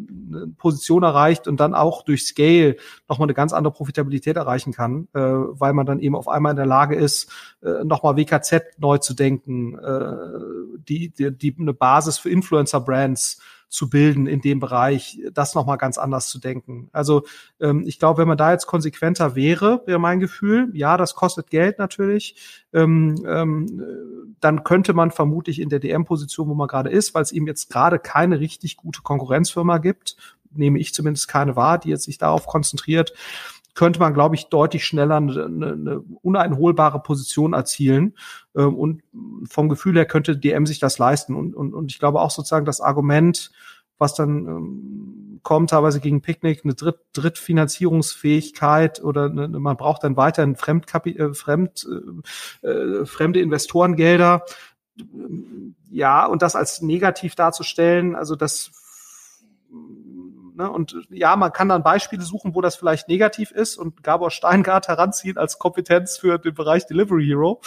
Position erreicht und dann auch durch Scale nochmal eine ganz andere Profitabilität erreichen kann, äh, weil man dann eben auf einmal in der Lage ist, äh, nochmal WKZ neu zu denken, äh, die, die, die eine Basis für Influencer-Brands zu bilden in dem Bereich, das nochmal ganz anders zu denken. Also ähm, ich glaube, wenn man da jetzt konsequenter wäre, wäre mein Gefühl, ja, das kostet Geld natürlich, ähm, ähm, dann könnte man vermutlich in der DM-Position, wo man gerade ist, weil es eben jetzt gerade keine richtig gute Konkurrenzfirma gibt, nehme ich zumindest keine wahr, die jetzt sich darauf konzentriert, könnte man, glaube ich, deutlich schneller eine, eine uneinholbare Position erzielen. Ähm, und vom Gefühl her könnte DM sich das leisten. Und, und, und ich glaube auch sozusagen das Argument, was dann ähm, kommt, teilweise gegen Picknick, eine Dritt Drittfinanzierungsfähigkeit oder eine, man braucht dann weiterhin Fremdkapi äh, Fremd, äh, äh, fremde Investorengelder. Ja, und das als negativ darzustellen, also das Ne? Und ja, man kann dann Beispiele suchen, wo das vielleicht negativ ist und Gabor Steingart heranziehen als Kompetenz für den Bereich Delivery Hero.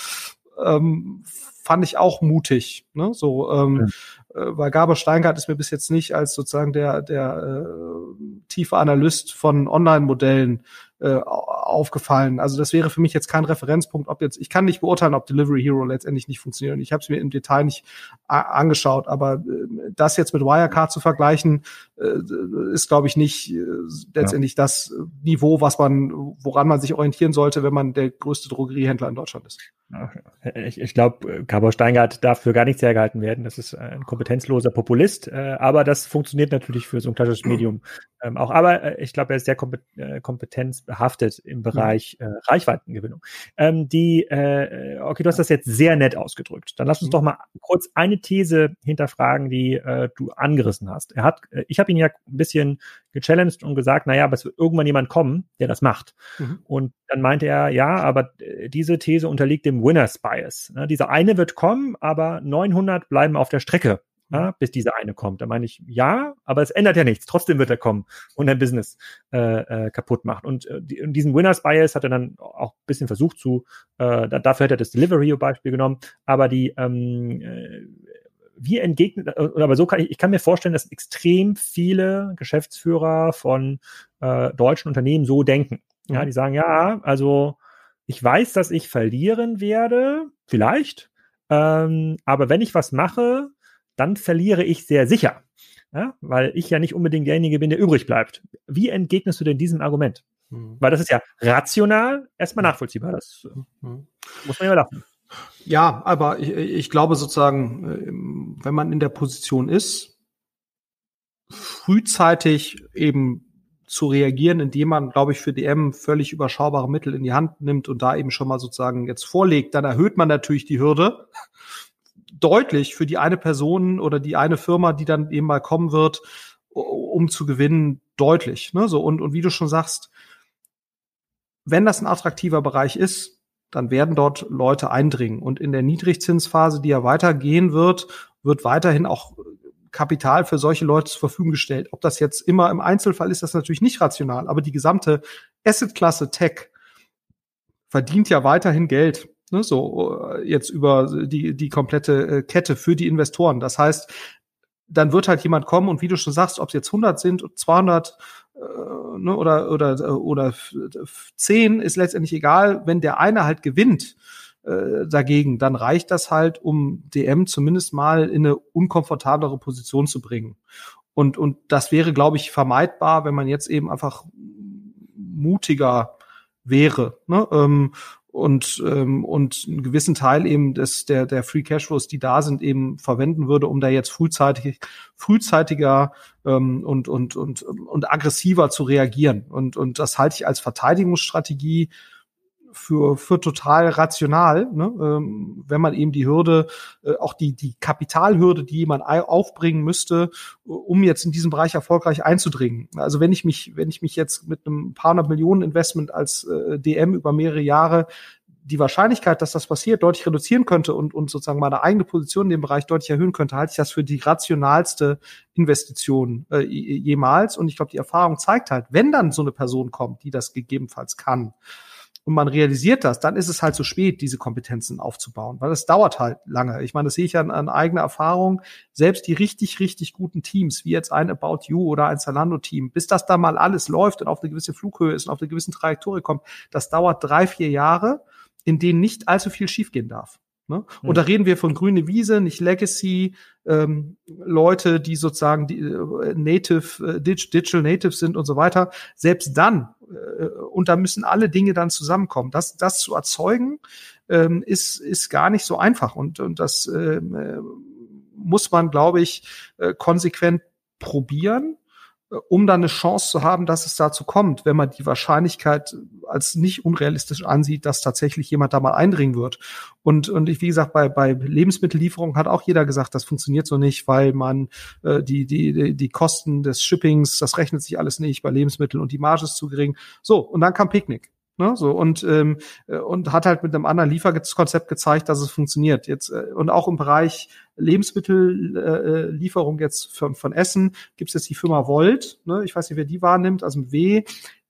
Ähm, fand ich auch mutig. Ne? So, ähm, ja. äh, weil Gabor Steingart ist mir bis jetzt nicht als sozusagen der, der äh, tiefe Analyst von Online-Modellen äh, aufgefallen. Also das wäre für mich jetzt kein Referenzpunkt, ob jetzt, ich kann nicht beurteilen, ob Delivery Hero letztendlich nicht funktioniert. Ich habe es mir im Detail nicht angeschaut, aber äh, das jetzt mit Wirecard zu vergleichen, äh, ist, glaube ich, nicht äh, letztendlich ja. das Niveau, was man, woran man sich orientieren sollte, wenn man der größte Drogeriehändler in Deutschland ist. Ich, ich glaube, Cabo Steingart darf für gar nichts hergehalten werden. Das ist ein kompetenzloser Populist, äh, aber das funktioniert natürlich für so ein klassisches Medium ähm, auch. Aber äh, ich glaube, er ist sehr äh, kompetenzbehaftet im Bereich äh, Reichweitengewinnung. Ähm, die, äh, okay, du hast das jetzt sehr nett ausgedrückt. Dann lass uns mhm. doch mal kurz eine These hinterfragen, die äh, du angerissen hast. Er hat, äh, ich habe ihn ja ein bisschen gechallenged und gesagt, naja, aber es wird irgendwann jemand kommen, der das macht. Mhm. Und dann meinte er, ja, aber äh, diese These unterliegt dem Winners Bias. Ne? Dieser eine wird kommen, aber 900 bleiben auf der Strecke. Ja, bis dieser eine kommt. Da meine ich, ja, aber es ändert ja nichts. Trotzdem wird er kommen und ein Business äh, äh, kaputt macht. Und äh, die, diesen Winners Bias hat er dann auch ein bisschen versucht zu, äh, dafür hat er das Delivery Beispiel genommen, aber die ähm, äh, wie entgegnet, äh, aber so kann ich, ich kann mir vorstellen, dass extrem viele Geschäftsführer von äh, deutschen Unternehmen so denken. Ja, mhm. die sagen, ja, also ich weiß, dass ich verlieren werde, vielleicht, ähm, aber wenn ich was mache, dann verliere ich sehr sicher. Ja, weil ich ja nicht unbedingt derjenige bin, der übrig bleibt. Wie entgegnest du denn diesem Argument? Mhm. Weil das ist ja rational erstmal nachvollziehbar. Das mhm. muss man ja lachen. Ja, aber ich, ich glaube sozusagen, ähm, wenn man in der Position ist, frühzeitig eben zu reagieren, indem man, glaube ich, für DM völlig überschaubare Mittel in die Hand nimmt und da eben schon mal sozusagen jetzt vorlegt, dann erhöht man natürlich die Hürde deutlich für die eine Person oder die eine Firma, die dann eben mal kommen wird, um zu gewinnen, deutlich. Ne? So, und, und wie du schon sagst, wenn das ein attraktiver Bereich ist, dann werden dort Leute eindringen. Und in der Niedrigzinsphase, die ja weitergehen wird, wird weiterhin auch Kapital für solche Leute zur Verfügung gestellt. Ob das jetzt immer im Einzelfall ist, das natürlich nicht rational, aber die gesamte Assetklasse Tech verdient ja weiterhin Geld. Ne, so äh, jetzt über die, die komplette äh, Kette für die Investoren. Das heißt, dann wird halt jemand kommen und wie du schon sagst, ob es jetzt 100 sind, 200 äh, ne, oder oder oder 10 ist letztendlich egal, wenn der eine halt gewinnt äh, dagegen, dann reicht das halt, um DM zumindest mal in eine unkomfortablere Position zu bringen. Und und das wäre, glaube ich, vermeidbar, wenn man jetzt eben einfach mutiger wäre. Ne? Ähm, und, ähm, und einen gewissen Teil eben des, der, der Free Cashflows, die da sind, eben verwenden würde, um da jetzt frühzeitig, frühzeitiger ähm, und, und, und, und aggressiver zu reagieren. Und, und das halte ich als Verteidigungsstrategie für, für total rational, ne? ähm, wenn man eben die Hürde, äh, auch die, die Kapitalhürde, die man aufbringen müsste, um jetzt in diesem Bereich erfolgreich einzudringen. Also wenn ich mich, wenn ich mich jetzt mit einem paar hundert Millionen Investment als äh, DM über mehrere Jahre die Wahrscheinlichkeit, dass das passiert, deutlich reduzieren könnte und, und sozusagen meine eigene Position in dem Bereich deutlich erhöhen könnte, halte ich das für die rationalste Investition äh, jemals. Und ich glaube, die Erfahrung zeigt halt, wenn dann so eine Person kommt, die das gegebenenfalls kann, und man realisiert das, dann ist es halt zu spät, diese Kompetenzen aufzubauen, weil es dauert halt lange. Ich meine, das sehe ich an, an eigener Erfahrung. Selbst die richtig, richtig guten Teams, wie jetzt ein About You oder ein Zalando-Team, bis das da mal alles läuft und auf eine gewisse Flughöhe ist und auf eine gewisse Trajektorie kommt, das dauert drei, vier Jahre, in denen nicht allzu viel schiefgehen darf. Ne? Und mhm. da reden wir von grüne Wiese, nicht Legacy, ähm, Leute, die sozusagen die, äh, Native, äh, Digital Native sind und so weiter. Selbst dann, äh, und da müssen alle Dinge dann zusammenkommen. Das, das zu erzeugen, ähm, ist, ist gar nicht so einfach. Und, und das ähm, äh, muss man, glaube ich, äh, konsequent probieren um dann eine Chance zu haben, dass es dazu kommt, wenn man die Wahrscheinlichkeit als nicht unrealistisch ansieht, dass tatsächlich jemand da mal eindringen wird. Und, und ich, wie gesagt, bei, bei Lebensmittellieferung hat auch jeder gesagt, das funktioniert so nicht, weil man äh, die, die, die Kosten des Shippings, das rechnet sich alles nicht bei Lebensmitteln und die Marge ist zu gering. So, und dann kam Picknick. Ne, so und ähm, äh, und hat halt mit einem anderen Lieferkonzept gezeigt, dass es funktioniert. Jetzt äh, und auch im Bereich Lebensmittellieferung äh, jetzt von, von Essen gibt es jetzt die Firma Volt. Ne, ich weiß nicht, wer die wahrnimmt, also mit W,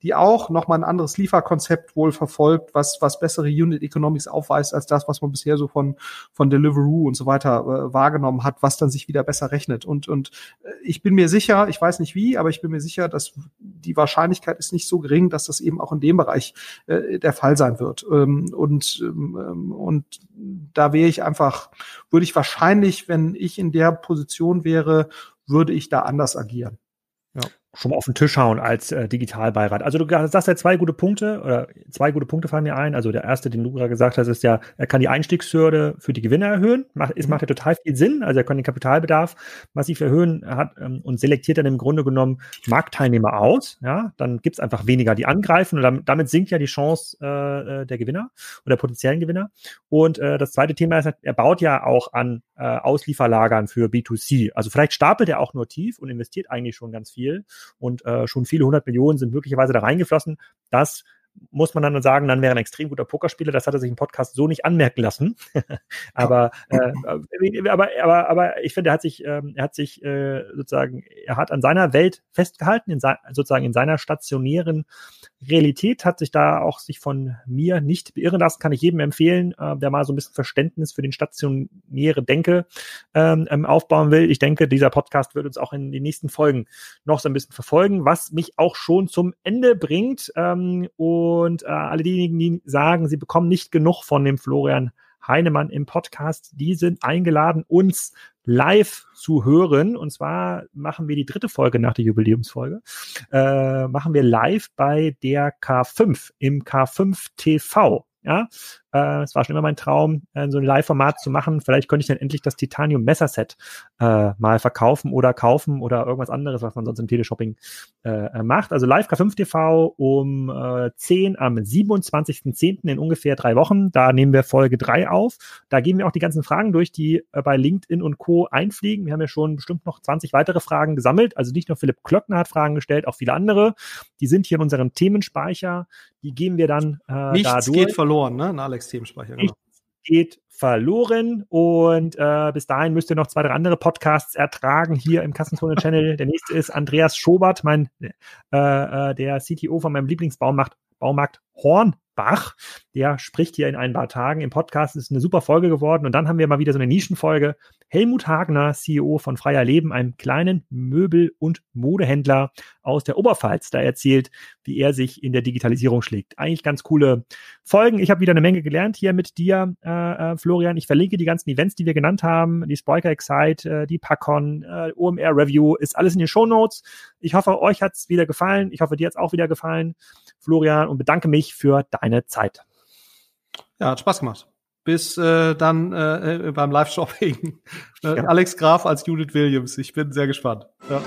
die auch nochmal ein anderes Lieferkonzept wohl verfolgt, was, was bessere Unit Economics aufweist als das, was man bisher so von, von Deliveroo und so weiter äh, wahrgenommen hat, was dann sich wieder besser rechnet. Und, und äh, ich bin mir sicher, ich weiß nicht wie, aber ich bin mir sicher, dass die Wahrscheinlichkeit ist nicht so gering, dass das eben auch in dem Bereich äh, der Fall sein wird. Ähm, und, ähm, und da wäre ich einfach, würde ich wahrscheinlich, wenn ich in der Position wäre, würde ich da anders agieren. Schon mal auf den Tisch hauen als äh, Digitalbeirat. Also du sagst ja zwei gute Punkte oder zwei gute Punkte fallen mir ein. Also der erste, den du gerade gesagt hast, ist ja, er kann die Einstiegshürde für die Gewinner erhöhen. Macht, es mhm. macht ja total viel Sinn. Also er kann den Kapitalbedarf massiv erhöhen hat ähm, und selektiert dann im Grunde genommen Marktteilnehmer aus. Ja, dann gibt's einfach weniger, die angreifen und damit, damit sinkt ja die Chance äh, äh der Gewinner oder potenziellen Gewinner. Und äh, das zweite Thema ist, er baut ja auch an äh, Auslieferlagern für B2C. Also vielleicht stapelt er auch nur tief und investiert eigentlich schon ganz viel und äh, schon viele hundert Millionen sind möglicherweise da reingeflossen. Das muss man dann sagen, dann wäre ein extrem guter Pokerspieler. Das hat er sich im Podcast so nicht anmerken lassen. aber, äh, äh, aber, aber, aber ich finde, er hat sich, ähm, er hat sich äh, sozusagen, er hat an seiner Welt festgehalten, in sozusagen in seiner stationären Realität, hat sich da auch sich von mir nicht beirren lassen. Kann ich jedem empfehlen, äh, der mal so ein bisschen Verständnis für den stationäre Denke ähm, ähm, aufbauen will. Ich denke, dieser Podcast wird uns auch in den nächsten Folgen noch so ein bisschen verfolgen, was mich auch schon zum Ende bringt. Ähm, und und äh, alle diejenigen, die sagen, sie bekommen nicht genug von dem Florian Heinemann im Podcast, die sind eingeladen, uns live zu hören. Und zwar machen wir die dritte Folge nach der Jubiläumsfolge. Äh, machen wir live bei der K5 im K5 TV. Ja, äh, es war schon immer mein Traum, äh, so ein Live-Format zu machen. Vielleicht könnte ich dann endlich das Titanium Messerset äh, mal verkaufen oder kaufen oder irgendwas anderes, was man sonst im Teleshopping äh, macht. Also Live K5 TV um äh, 10 am 27.10. in ungefähr drei Wochen. Da nehmen wir Folge 3 auf. Da gehen wir auch die ganzen Fragen durch, die äh, bei LinkedIn und Co. einfliegen. Wir haben ja schon bestimmt noch 20 weitere Fragen gesammelt. Also nicht nur Philipp Klöckner hat Fragen gestellt, auch viele andere. Die sind hier in unserem Themenspeicher. Die gehen wir dann äh, Nichts da durch. geht verloren, ne? Alex Systemspeicher. Genau. Geht verloren und äh, bis dahin müsst ihr noch zwei, drei andere Podcasts ertragen hier im Kassenzone-Channel. Der nächste ist Andreas Schobert, mein äh, äh, der CTO von meinem Lieblingsbaumarkt Baumarkt Hornbach. Der spricht hier in ein paar Tagen im Podcast. Ist eine super Folge geworden. Und dann haben wir mal wieder so eine Nischenfolge. Helmut Hagner, CEO von Freier Leben, einem kleinen Möbel- und Modehändler aus der Oberpfalz, da erzählt, wie er sich in der Digitalisierung schlägt. Eigentlich ganz coole Folgen. Ich habe wieder eine Menge gelernt hier mit dir, äh, äh, Florian. Ich verlinke die ganzen Events, die wir genannt haben, die Spriker Excite, äh, die Packon, äh, OMR Review, ist alles in den Show Notes. Ich hoffe, euch hat's wieder gefallen. Ich hoffe, dir hat's auch wieder gefallen, Florian, und bedanke mich für deine Zeit. Ja, hat Spaß gemacht bis äh, dann äh, äh, beim Live-Shopping. Äh, ja. Alex Graf als Judith Williams. Ich bin sehr gespannt. Ja.